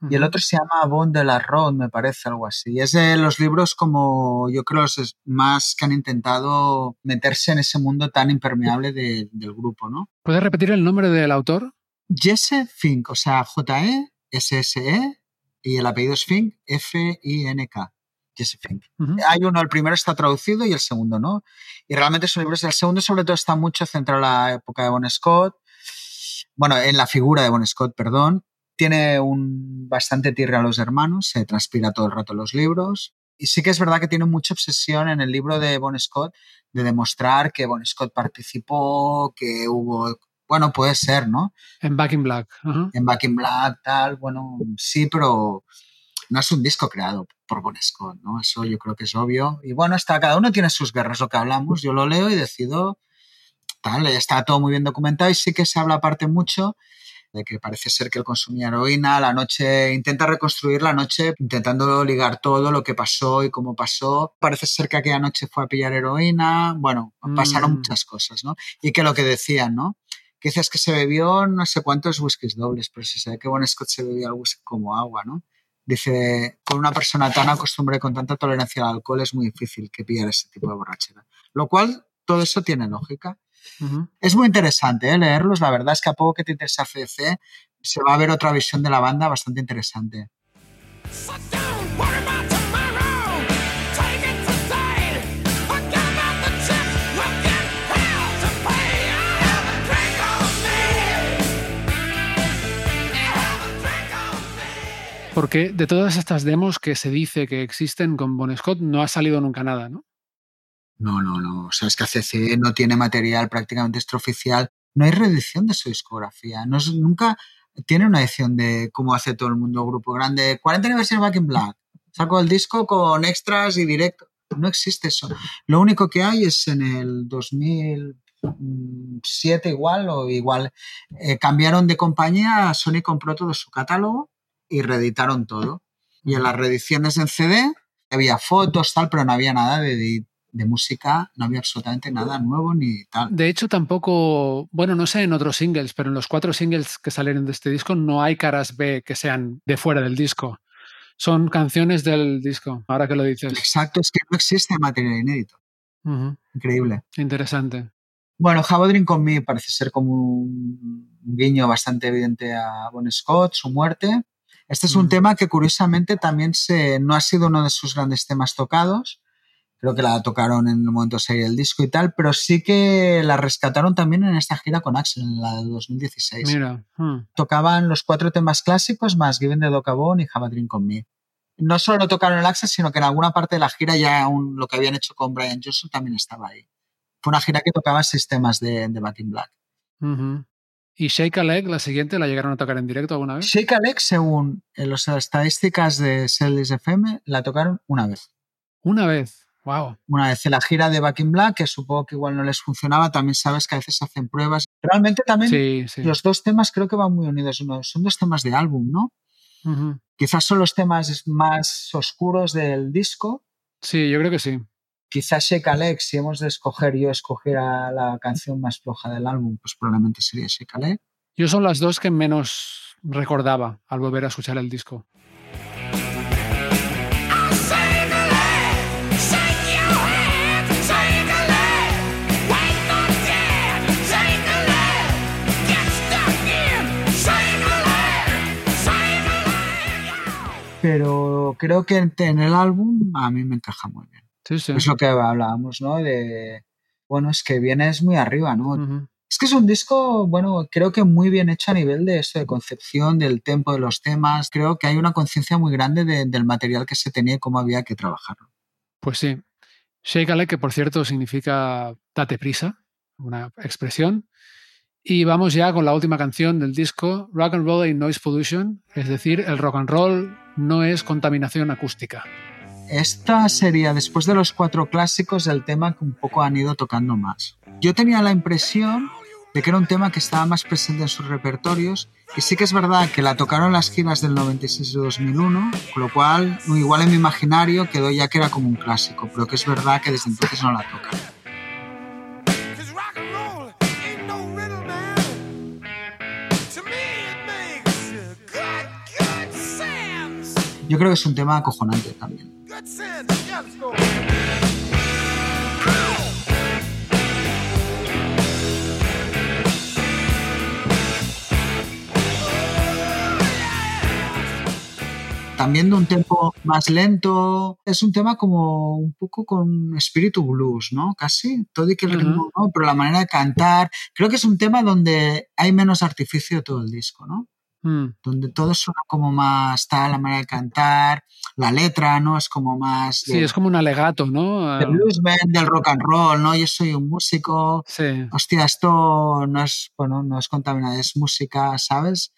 y el otro se llama Bon de la Road, me parece, algo así. Es de los libros como, yo creo, los es- más que han intentado meterse en ese mundo tan impermeable de- del grupo, ¿no? ¿Puedes repetir el nombre del autor? Jesse Fink, o sea, J-E-S-S-E, y el apellido es Fink, F-I-N-K. Jesse Fink. Hay uno, el primero está traducido y el segundo no. Y realmente son libros. El segundo, sobre todo, está mucho centrado en la época de Bon Scott. Bueno, en la figura de Bon Scott, perdón. Tiene un bastante tirre a los hermanos, se transpira todo el rato los libros. Y sí que es verdad que tiene mucha obsesión en el libro de Bon Scott de demostrar que Bon Scott participó, que hubo. Bueno, puede ser, ¿no? En Back in Black. Ajá. en Back in Black, tal, bueno, sí, pero no es un disco creado por Bon Scott, ¿no? Eso yo creo que es obvio. Y bueno, está, cada uno tiene sus guerras, lo que hablamos, yo lo leo y decido, tal, está todo muy bien documentado y sí que se habla aparte mucho de que parece ser que él consumía heroína, la noche, intenta reconstruir la noche intentando ligar todo lo que pasó y cómo pasó. Parece ser que aquella noche fue a pillar heroína, bueno, pasaron Mm. muchas cosas, ¿no? Y que lo que decían, ¿no? que dices que se bebió no sé cuántos whiskies dobles, pero si se ve que Bon Scott se bebía el whisky como agua, ¿no? Dice, con una persona tan acostumbrada con tanta tolerancia al alcohol es muy difícil que pillar ese tipo de borrachera. Lo cual, todo eso tiene lógica. Es muy interesante ¿eh? leerlos, la verdad es que a poco que te interesa CC, se va a ver otra visión de la banda bastante interesante. Porque de todas estas demos que se dice que existen con Bon Scott, no ha salido nunca nada, ¿no? No, no, no. O sea, es que ACC no tiene material prácticamente extraoficial. No hay reedición de su discografía. No es- nunca tiene una edición de cómo hace todo el mundo grupo grande. 40 aniversario Back in Black. Saco el disco con extras y directo. No existe eso. Lo único que hay es en el 2007 igual o igual. eh, cambiaron de compañía, Sony compró todo su catálogo y reeditaron todo. Y en las reediciones en CD había fotos, tal, pero no había nada de, de música, no había absolutamente nada nuevo ni tal. De hecho, tampoco, bueno, no sé en otros singles, pero en los cuatro singles que salieron de este disco no hay caras B que sean de fuera del disco. Son canciones del disco, ahora que lo dices. Exacto, es que no existe material inédito. Increíble. Interesante. Bueno, Have a Drink on Me parece ser como un guiño bastante evidente a Bon Scott, su muerte. Este es un tema que curiosamente también se, no ha sido uno de sus grandes temas tocados. Creo que la tocaron en el momento de salir el disco y tal, pero sí que la rescataron también en esta gira con Axel, en la de 2016. Mira. hmm. Tocaban los cuatro temas clásicos más Given the Doca Bone y Have a Drink on Me. No solo lo tocaron en Axel, sino que en alguna parte de la gira ya lo que habían hecho con Brian Johnson también estaba ahí. Fue una gira que tocaba seis temas de, de Back in Black. Ujú. ¿Y Shake a Leg, la siguiente, la llegaron a tocar en directo alguna vez? Shake a Leg, según eh, las estadísticas de Celis FM, la tocaron una vez. Una vez. Wow. Una vez en la gira de Back in Black, que supongo que igual no les funcionaba, también sabes que a veces hacen pruebas. Realmente también Sí, sí. los dos temas creo que van muy unidos. Son dos temas de álbum, ¿no? Quizás son los temas más oscuros del disco. Sí, yo creo que sí. Quizás Shake a Leg, si hemos de escoger, yo escogiera la canción más floja del álbum, pues probablemente sería Shake a Leg. Yo son las dos que menos recordaba al volver a escuchar el disco. Pero creo que en el álbum a mí me encaja muy bien. Sí, sí. Es lo que hablábamos, ¿no? De, bueno, es que vienes muy arriba, ¿no? Es que es un disco, bueno, creo que muy bien hecho a nivel de eso, de concepción, del tempo de los temas. Creo que hay una conciencia muy grande de- del material que se tenía y cómo había que trabajarlo. Pues sí. Shake que por cierto significa date prisa, una expresión. Y vamos ya con la última canción del disco, Rock and Roll and Noise Pollution, es decir, el rock and roll no es contaminación acústica. Esta sería, después de los cuatro clásicos, el tema que un poco han ido tocando más. Yo tenía la impresión de que era un tema que estaba más presente en sus repertorios y sí que es verdad que la tocaron las giras del 96 y 2001, con lo cual igual en mi imaginario quedó ya que era como un clásico, pero que es verdad que desde entonces no la tocan. Yo creo que es un tema acojonante también. También de un tempo más lento. Es un tema como un poco con espíritu blues, ¿no? Casi. Todo y que el ritmo, ¿no? Pero la manera de cantar. Creo que es un tema donde hay menos artificio todo el disco, ¿no? Mm, Donde todo suena como más tal, la manera de cantar, la letra, ¿no? Es como más Sí, es como un alegato, ¿no? de bluesman, del rock and roll, ¿no? Yo soy un músico. Sí. Hostia, esto no es, bueno, no es contaminado, es música, ¿sabes?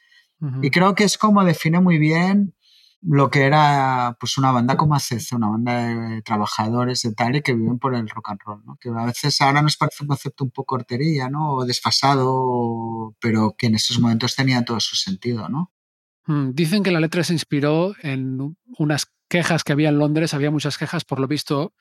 Y creo que es como define muy bien lo que era pues una banda como ACC, una banda de trabajadores de tal que viven por el rock and roll, ¿no? Que a veces ahora nos parece un concepto un poco hortería, ¿no? O desfasado, pero que en esos momentos tenía todo su sentido, ¿no? Mm, Dicen que la letra se inspiró en unas quejas que había en Londres. Había muchas quejas, por lo visto,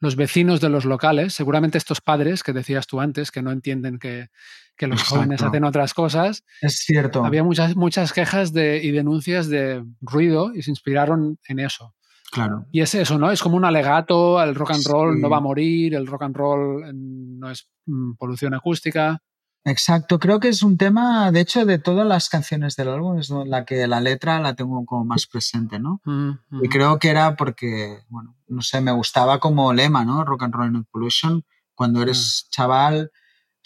los vecinos de los locales, seguramente estos padres que decías tú antes, que no entienden que, que los Exacto. jóvenes hacen otras cosas. Es cierto. Había muchas, muchas quejas de, y denuncias de ruido y se inspiraron en eso. Claro. Y es eso, ¿no? Es como un alegato, el rock and roll Sí. no va a morir, el rock and roll mm, no es mm, polución acústica. Exacto, creo que es un tema, de hecho, de todas las canciones del álbum, es la que la letra la tengo como más presente, ¿no? Mm, mm. Y creo que era porque, bueno, no sé, me gustaba como lema, ¿no? Rock and Roll Not Pollution. Cuando eres chaval, o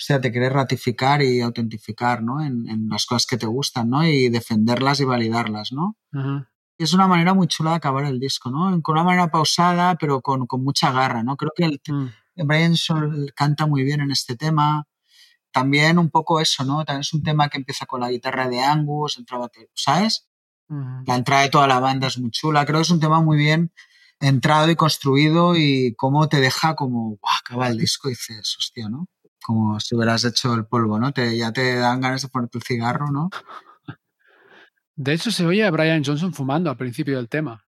sea, te quieres ratificar y autentificar, ¿no? En, en las cosas que te gustan, ¿no? Y defenderlas y validarlas, ¿no? Ujú. Es una manera muy chula de acabar el disco, ¿no? Con una manera pausada, pero con, con mucha garra, ¿no? Creo que el, Mm. Brian Sol canta muy bien en este tema. También un poco eso, ¿no? También es un tema que empieza con la guitarra de Angus, entra ¿sabes? Ujú. La entrada de toda la banda es muy chula. Creo que es un tema muy bien entrado y construido y cómo te deja como, ¡guau! Acaba el disco y dices, hostia, ¿no? Como si hubieras hecho el polvo, ¿no? Te, ya te dan ganas de ponerte el cigarro, ¿no? De hecho, se oye a Brian Johnson fumando al principio del tema.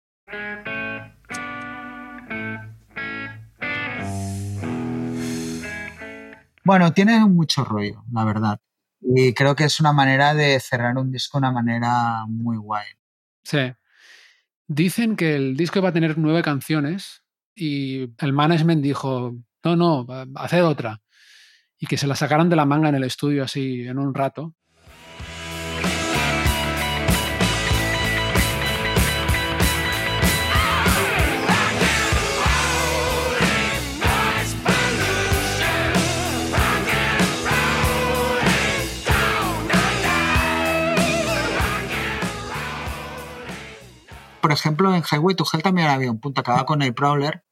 Bueno, tiene mucho rollo, la verdad. Y creo que es una manera de cerrar un disco de una manera muy guay. Sí. Dicen que el disco iba a tener nueve canciones y el management dijo, no, no, haced otra. Y que se la sacaran de la manga en el estudio así en un rato. Por ejemplo, en Highway to Hell también había un punto, acababa con el Prowler,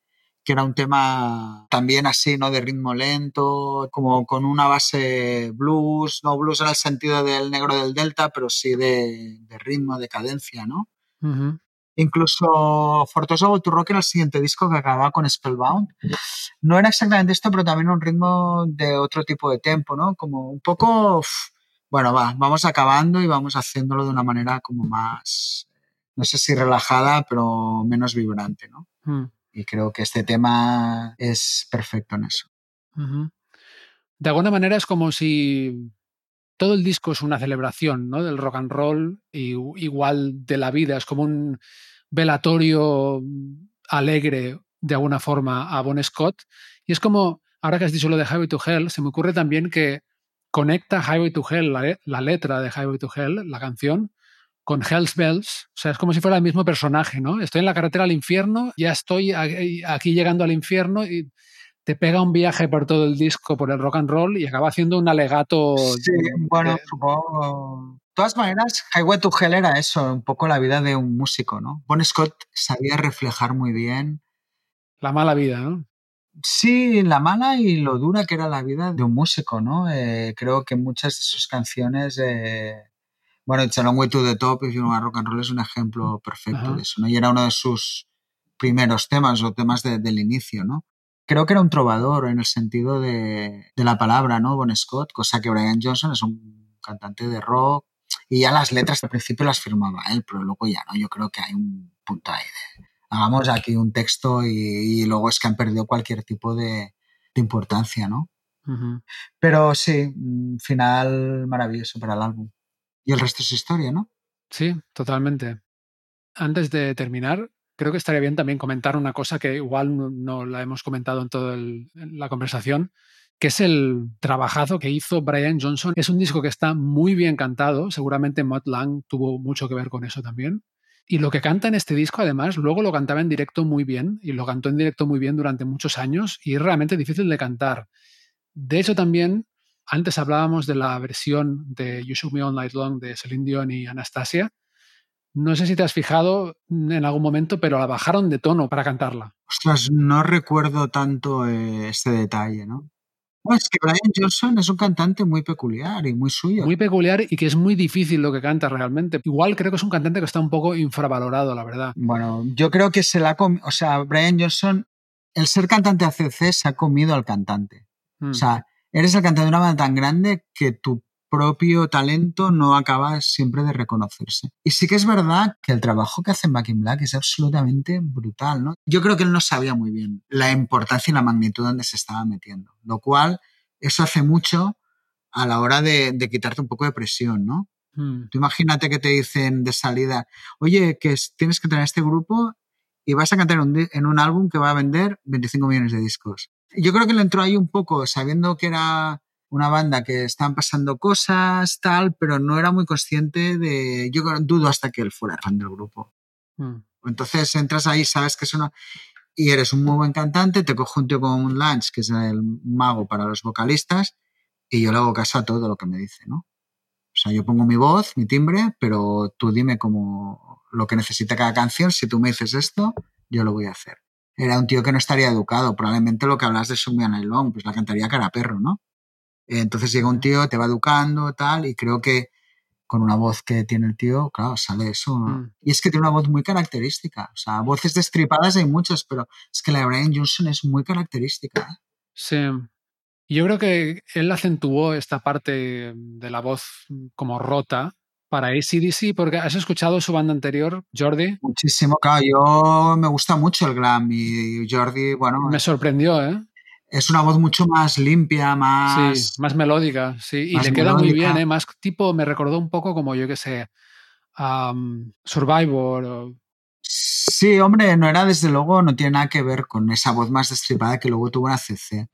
que era un tema también así, ¿no? De ritmo lento, como con una base blues, no blues en el sentido del negro del delta, pero sí de, de ritmo, de cadencia, ¿no? Ujú. Incluso Fortosa to Rock era el siguiente disco que acababa con Spellbound. No era exactamente esto, pero también un ritmo de otro tipo de tempo, ¿no? Como un poco, bueno, va, vamos acabando y vamos haciéndolo de una manera como más, no sé si relajada, pero menos vibrante, ¿no? Mm. Y creo que este tema es perfecto en eso. De alguna manera es como si todo el disco es una celebración ¿no? del rock and roll y igual de la vida, es como un velatorio alegre de alguna forma a Bon Scott. Y es como, ahora que has dicho lo de Highway to Hell, se me ocurre también que conecta Highway to Hell, la letra de Highway to Hell, la canción, con Hell's Bells. O sea, es como si fuera el mismo personaje, ¿no? Estoy en la carretera al infierno, ya estoy aquí llegando al infierno y te pega un viaje por todo el disco, por el rock and roll y acaba haciendo un alegato. Sí, bueno, de- supongo. De todas maneras, Highway to Hell era eso, un poco la vida de un músico, ¿no? Bon Scott sabía reflejar muy bien la mala vida, ¿no? Sí, la mala y lo dura que era la vida de un músico, ¿no? Eh, creo que muchas de sus canciones, eh, bueno, It's a Long Way to the Top, If You Know Rock and Roll es un ejemplo perfecto Ajá. de eso, ¿no? Y era uno de sus primeros temas o temas de- del inicio, ¿no? Creo que era un trovador en el sentido de, de la palabra, ¿no? Bon Scott, cosa que Brian Johnson es un cantante de rock y ya las letras al principio las firmaba él, pero luego ya no, yo creo que hay un punto ahí de hagamos aquí un texto y, y luego es que han perdido cualquier tipo de, de importancia, ¿no? Ujú. Pero sí, un final maravilloso para el álbum. Y el resto es historia, ¿no? Sí, totalmente. Antes de terminar, creo que estaría bien también comentar una cosa que igual no, la hemos comentado en toda la conversación, que es el trabajazo que hizo Brian Johnson. Es un disco que está muy bien cantado, seguramente Matt Lang tuvo mucho que ver con eso también. Y lo que canta en este disco, además, luego lo cantaba en directo muy bien y lo cantó en directo muy bien durante muchos años y es realmente difícil de cantar. De hecho, también, antes hablábamos de la versión de You Shook Me All Night Long de Celine Dion y Anastasia. No sé si te has fijado en algún momento, pero la bajaron de tono para cantarla. Ostras, no recuerdo tanto eh, este detalle, ¿no? Bueno, es que Brian Johnson es un cantante muy peculiar y muy suyo. Muy peculiar y que es muy difícil lo que canta realmente. Igual creo que es un cantante que está un poco infravalorado, la verdad. Bueno, yo creo que se la ha comido, o sea, Brian Johnson, el ser cantante ACC se ha comido al cantante. Mm. O sea, eres el cantante de una banda tan grande que tu propio talento no acaba siempre de reconocerse. Y sí que es verdad que el trabajo que hace Back in Black es absolutamente brutal, ¿no? Yo creo que él no sabía muy bien la importancia y la magnitud donde se estaba metiendo, lo cual eso hace mucho a la hora de, de quitarte un poco de presión, ¿no? Mm. Tú imagínate que te dicen de salida, oye, que es- tienes que tener este grupo y vas a cantar un en un álbum que va a vender 25 millones de discos. Yo creo que le entró ahí un poco sabiendo que era una banda que estaban pasando cosas, tal, pero no era muy consciente de... Yo dudo hasta que él fuera fan del grupo. Mm. Entonces entras ahí, sabes que es una... Y eres un muy buen cantante, te cojo un tío como un Lance, que es el mago para los vocalistas, y yo le hago caso a todo lo que me dice, ¿no? O sea, yo pongo mi voz, mi timbre, pero tú dime como lo que necesita cada canción. Si tú me dices esto, yo lo voy a hacer. Era un tío que no estaría educado. Probablemente lo que hablas de Sung Night Long, pues la cantaría cara perro, ¿no? Entonces llega un tío, te va educando, tal, y creo que con una voz que tiene el tío, claro, sale eso. ¿no? Mm. Y es que tiene una voz muy característica. O sea, voces destripadas hay muchas, pero es que la de Brian Johnson es muy característica. ¿eh? Sí. Yo creo que él acentuó esta parte de la voz como rota para ACDC, porque has escuchado su banda anterior, Jordi. Muchísimo. Claro, yo me gusta mucho el glam y Jordi, bueno, Me sorprendió, ¿eh? es una voz mucho más limpia, más... Sí, más melódica, sí. Y le queda muy bien, ¿eh? Más tipo, me recordó un poco como, yo qué sé, um, Survivor. o- Sí, hombre, no era desde luego, no tiene nada que ver con esa voz más destripada que luego tuvo en ACC.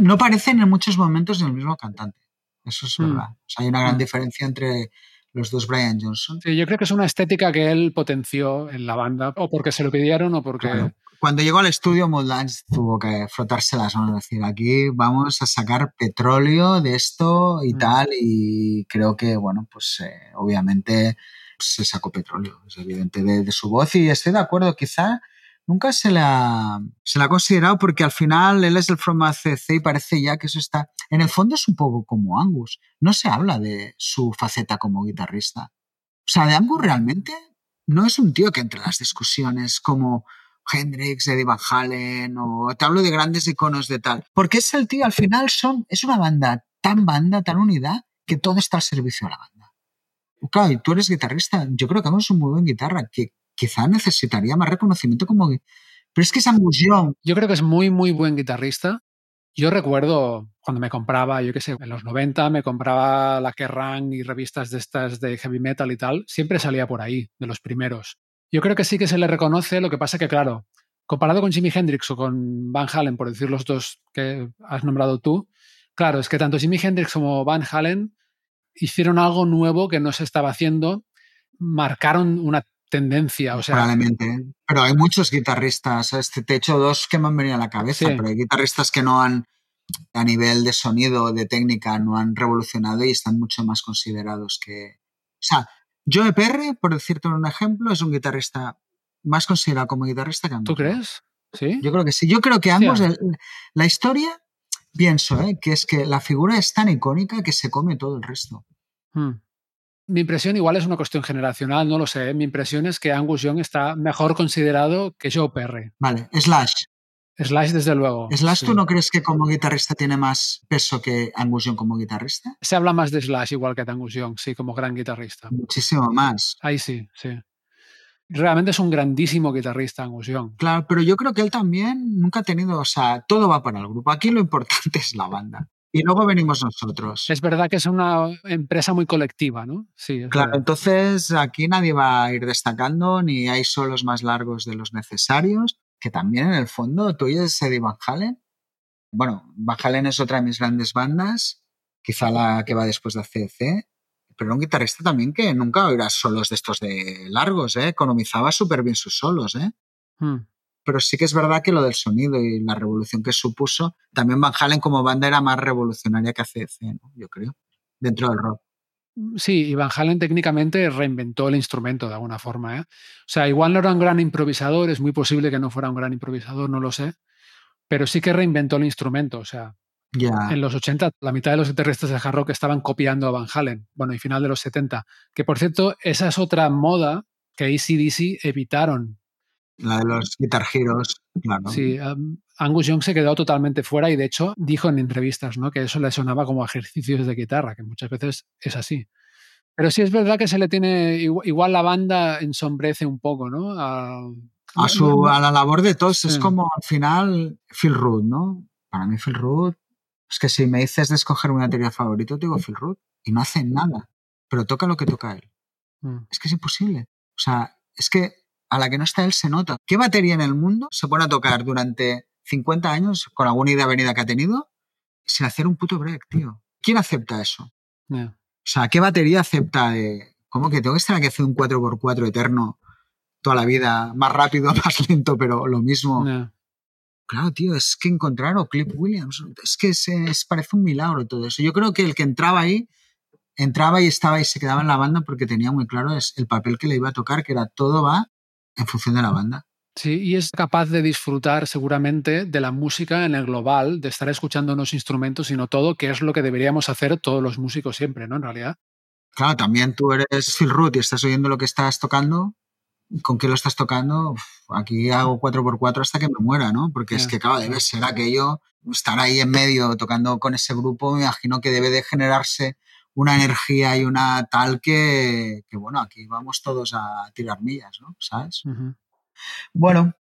No parecen en muchos momentos el mismo cantante. Eso es Mm. verdad. O sea, hay una gran Mm. diferencia entre los dos Brian Johnson. Sí, yo creo que es una estética que él potenció en la banda, o porque se lo pidieron o porque... Claro. Cuando llegó al estudio, Moodlands tuvo que frotarse las manos decir, aquí vamos a sacar petróleo de esto y Mm. tal. Y creo que, bueno, pues eh, obviamente se sacó petróleo, es evidente, de, de su voz. Y estoy de acuerdo, quizá nunca se la, se ha considerado porque al final él es el from ACC y parece ya que eso está... En el fondo es un poco como Angus. No se habla de su faceta como guitarrista. O sea, de Angus realmente no es un tío que entre las discusiones como Hendrix, Eddie Van Halen o te hablo de grandes iconos de tal. Porque es el tío, al final son, es una banda tan banda, tan unidad, que todo está al servicio de la banda. Claro, y tú eres guitarrista. Yo creo que Angus es un muy buen guitarra, que quizá necesitaría más reconocimiento como... Pero es que es Angus Young. Yo creo que es muy, muy buen guitarrista. Yo recuerdo cuando me compraba, yo qué sé, en los 90 me compraba la Kerrang y revistas de estas de heavy metal y tal, siempre salía por ahí, de los primeros. Yo creo que sí que se le reconoce, lo que pasa que, claro, comparado con Jimi Hendrix o con Van Halen, por decir los dos que has nombrado tú, claro, es que tanto Jimi Hendrix como Van Halen hicieron algo nuevo que no se estaba haciendo, marcaron una tendencia, o sea, probablemente. Pero hay muchos guitarristas. Este, te he hecho dos que me han venido a la cabeza, Sí. pero hay guitarristas que no han, a nivel de sonido, de técnica, no han revolucionado y están mucho más considerados que. O sea, Joe Perry, por decirte un ejemplo, es un guitarrista más considerado como guitarrista que Angus. ¿tú crees? ¿Sí? Yo creo que sí. Yo creo que ambos, Hostia. el- la historia, pienso, ¿eh? que es que la figura es tan icónica que se come todo el resto. Hmm. Mi impresión igual es una cuestión generacional, no lo sé. ¿eh? Mi impresión es que Angus Young está mejor considerado que Joe Perry. Vale, Slash. Slash, desde luego. Slash, sí. ¿tú no crees que como guitarrista tiene más peso que Angus Young como guitarrista? Se habla más de Slash igual que de Angus Young, sí, como gran guitarrista. Muchísimo más. Ahí sí, sí. Realmente es un grandísimo guitarrista Angus Young. Claro, pero yo creo que él también nunca ha tenido, o sea, todo va para el grupo. Aquí lo importante es la banda. Y luego venimos nosotros. Es verdad que es una empresa muy colectiva, ¿no? Sí, Claro, verdad. entonces aquí nadie va a ir destacando, ni hay solos más largos de los necesarios, que también en el fondo tú oyes Eddie Van Halen. Bueno, Van Halen es otra de mis grandes bandas, quizá la que va después de ACDC, pero era un guitarrista también que nunca oirás solos de estos de largos, ¿eh? economizaba súper bien sus solos, ¿eh? Hmm. Pero sí que es verdad que lo del sonido y la revolución que supuso, también Van Halen como banda era más revolucionaria que ACDC, ¿no? yo creo, dentro del rock. Sí, y Van Halen técnicamente reinventó el instrumento de alguna forma. ¿eh? O sea, igual no era un gran improvisador, es muy posible que no fuera un gran improvisador, no lo sé, pero sí que reinventó el instrumento. O sea, en los 80, la mitad de los guitarristas de hard rock estaban copiando a Van Halen. Bueno, y final de los 70. Que por cierto, esa es otra moda que ACDC evitaron. La de los Guitar Heroes, claro. Sí, um, Angus Young se quedó totalmente fuera y de hecho dijo en entrevistas ¿no? que eso le sonaba como ejercicios de guitarra, que muchas veces es así. Pero sí es verdad que se le tiene, igual, igual la banda ensombrece un poco, ¿no? A, A, su, a la labor de todos. Es Sí. como al final Phil Root, ¿no? Para mí Phil Root, es que si me dices de escoger una teoría favorito, te digo Phil Root. Y no hace nada, pero toca lo que toca él. Mm. Es que es imposible. O sea, es que a la que no está él se nota. ¿Qué batería en el mundo se pone a tocar durante 50 años con alguna idea venida que ha tenido sin hacer un puto break, tío? ¿Quién acepta eso? Yeah. O sea, ¿qué batería acepta de... ¿Cómo que tengo que estar aquí hacer un 4x4 eterno toda la vida? Más rápido, más lento, pero lo mismo. Yeah. Claro, tío, es que encontrar o Cliff Williams, es que es, es- parece un milagro todo eso. Yo creo que el que entraba ahí, entraba y estaba y se quedaba en la banda porque tenía muy claro el papel que le iba a tocar, que era todo va en función de la banda. Sí, y es capaz de disfrutar seguramente de la música en el global, de estar escuchando unos instrumentos, sino todo, que es lo que deberíamos hacer todos los músicos siempre, ¿no? En realidad. Claro, también tú eres Phil Root y estás oyendo lo que estás tocando. ¿Con qué lo estás tocando? Uf, aquí hago 4x4 hasta que me muera, ¿no? Porque es Ya. que, claro, debe ser aquello, estar ahí en medio tocando con ese grupo, me imagino que debe de generarse una energía y una tal que, que, bueno, aquí vamos todos a tirar millas, ¿no? ¿Sabes? Bueno,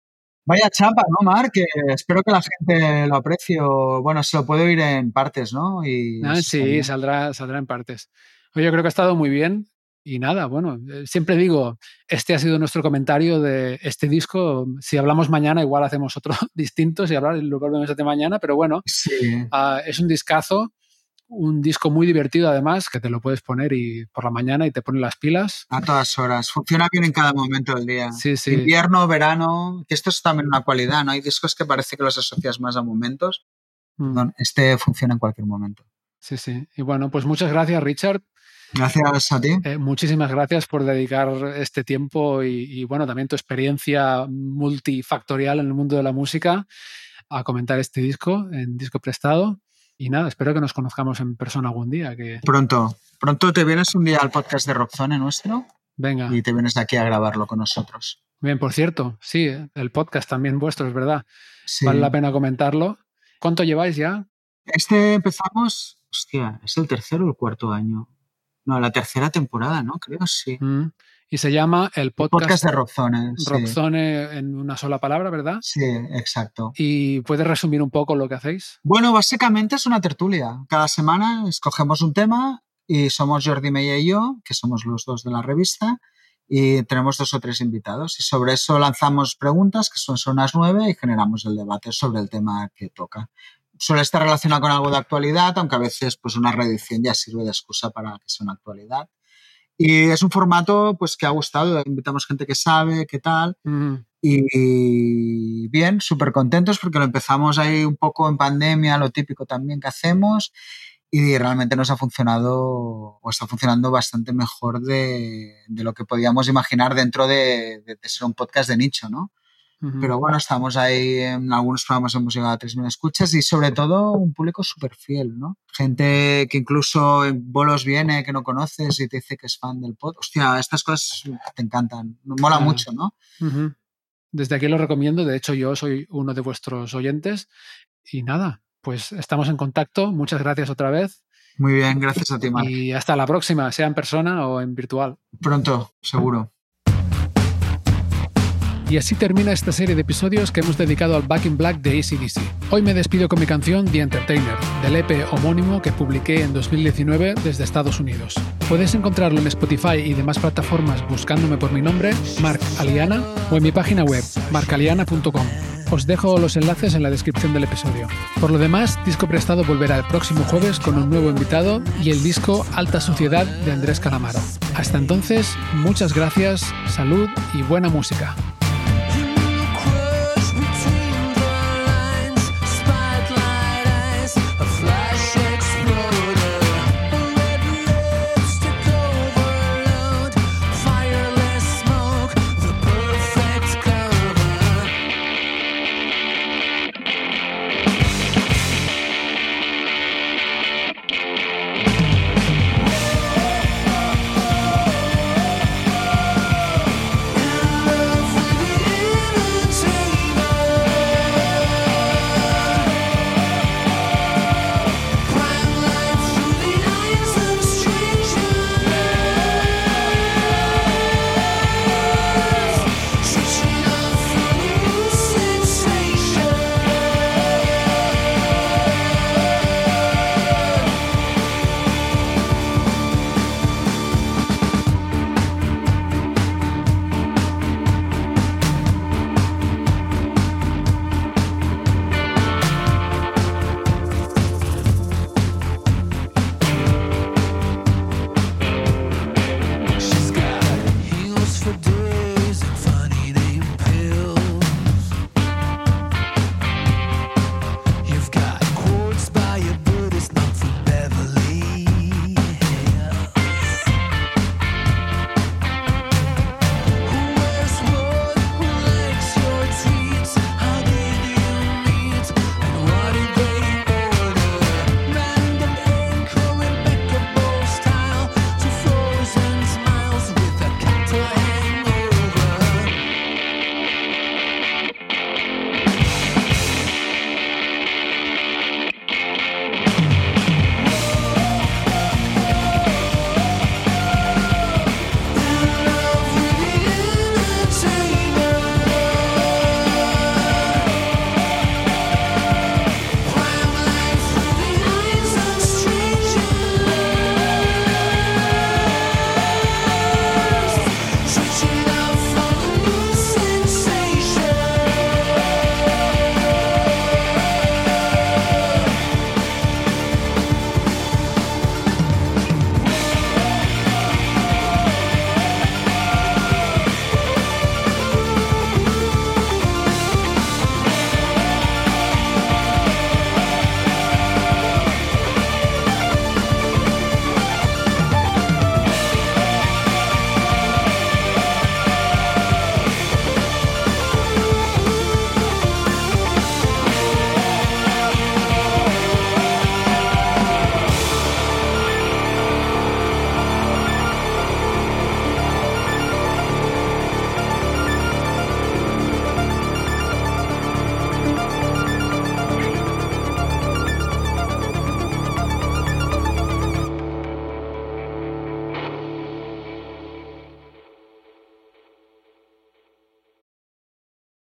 vaya chapa, ¿no, Mar? Que espero que la gente lo aprecie. o, Bueno, se lo puede oír en partes, ¿no? Y Ah, sí, saldrá, saldrá en partes. Oye, yo creo que ha estado muy bien. Y nada, bueno, eh, siempre digo, este ha sido nuestro comentario de este disco. Si hablamos mañana, igual hacemos otro distinto, si hablar, lo volvemos hacer mañana, pero bueno, Sí. ah, es un discazo, un disco muy divertido además, que te lo puedes poner y por la mañana y te pone las pilas. A todas horas. Funciona bien en cada momento del día. Sí, sí. Invierno, verano, que esto es también una cualidad, ¿no? Hay discos que parece que los asocias más a momentos. Mm, este funciona en cualquier momento. Sí, sí. Y bueno, pues muchas gracias, Richard. Gracias a ti. Eh, muchísimas gracias por dedicar este tiempo y, y, bueno, también tu experiencia multifactorial en el mundo de la música a comentar este disco en disco prestado. Y nada, espero que nos conozcamos en persona algún día. Que Pronto. Pronto te vienes un día al podcast de Rockzone nuestro venga. y te vienes aquí a grabarlo con nosotros. Bien, por cierto, sí, el podcast también vuestro, es verdad. Sí. Vale la pena comentarlo. ¿Cuánto lleváis ya? Este empezamos, hostia, es el tercero o el cuarto año. No, la tercera temporada, ¿no? Creo, sí. Mm. Y se llama el podcast, Podcast de Rockzone. Sí. Rockzone en una sola palabra, ¿verdad? Sí, exacto. Y puedes resumir un poco lo que hacéis. Bueno, básicamente es una tertulia. Cada semana escogemos un tema y somos Jordi Meya y yo, que somos los dos de la revista, y tenemos dos o tres invitados. Y sobre eso lanzamos preguntas, que son, son unas nueve, y generamos el debate sobre el tema que toca. Suele estar relacionado con algo de actualidad, aunque a veces pues, una reedición ya sirve de excusa para que sea una actualidad. Y es un formato pues, que ha gustado. Invitamos gente que sabe, qué tal. Mm. Y bien, súper contentos porque lo empezamos ahí un poco en pandemia, lo típico también que hacemos, y realmente nos ha funcionado o está funcionando bastante mejor de, de lo que podíamos imaginar dentro de, de- de ser un podcast de nicho, ¿no? Pero bueno, estamos ahí, en algunos programas hemos llegado a 3.000 escuchas y sobre todo un público súper fiel, ¿no? Gente que incluso en bolos viene, que no conoces y te dice que es fan del pod. Hostia, estas cosas te encantan, mola mucho, ¿no? Desde aquí lo recomiendo. De hecho, yo soy uno de vuestros oyentes. Y nada, pues estamos en contacto. Muchas gracias otra vez. Muy bien, gracias a ti, Marc. Y hasta la próxima, sea en persona o en virtual. Pronto, seguro. Y así termina esta serie de episodios que hemos dedicado al Back in Black de ACDC. Hoy me despido con mi canción The Entertainer, del EP homónimo que publiqué en 2019 desde Estados Unidos. Puedes encontrarlo en Spotify y demás plataformas buscándome por mi nombre, Marc Aliana, o en mi página web, marcaliana.com. Os dejo los enlaces en la descripción del episodio. Por lo demás, Disco Prestado volverá el próximo jueves con un nuevo invitado y el disco Alta Suciedad de Andrés Calamaro. Hasta entonces, muchas gracias, salud y buena música.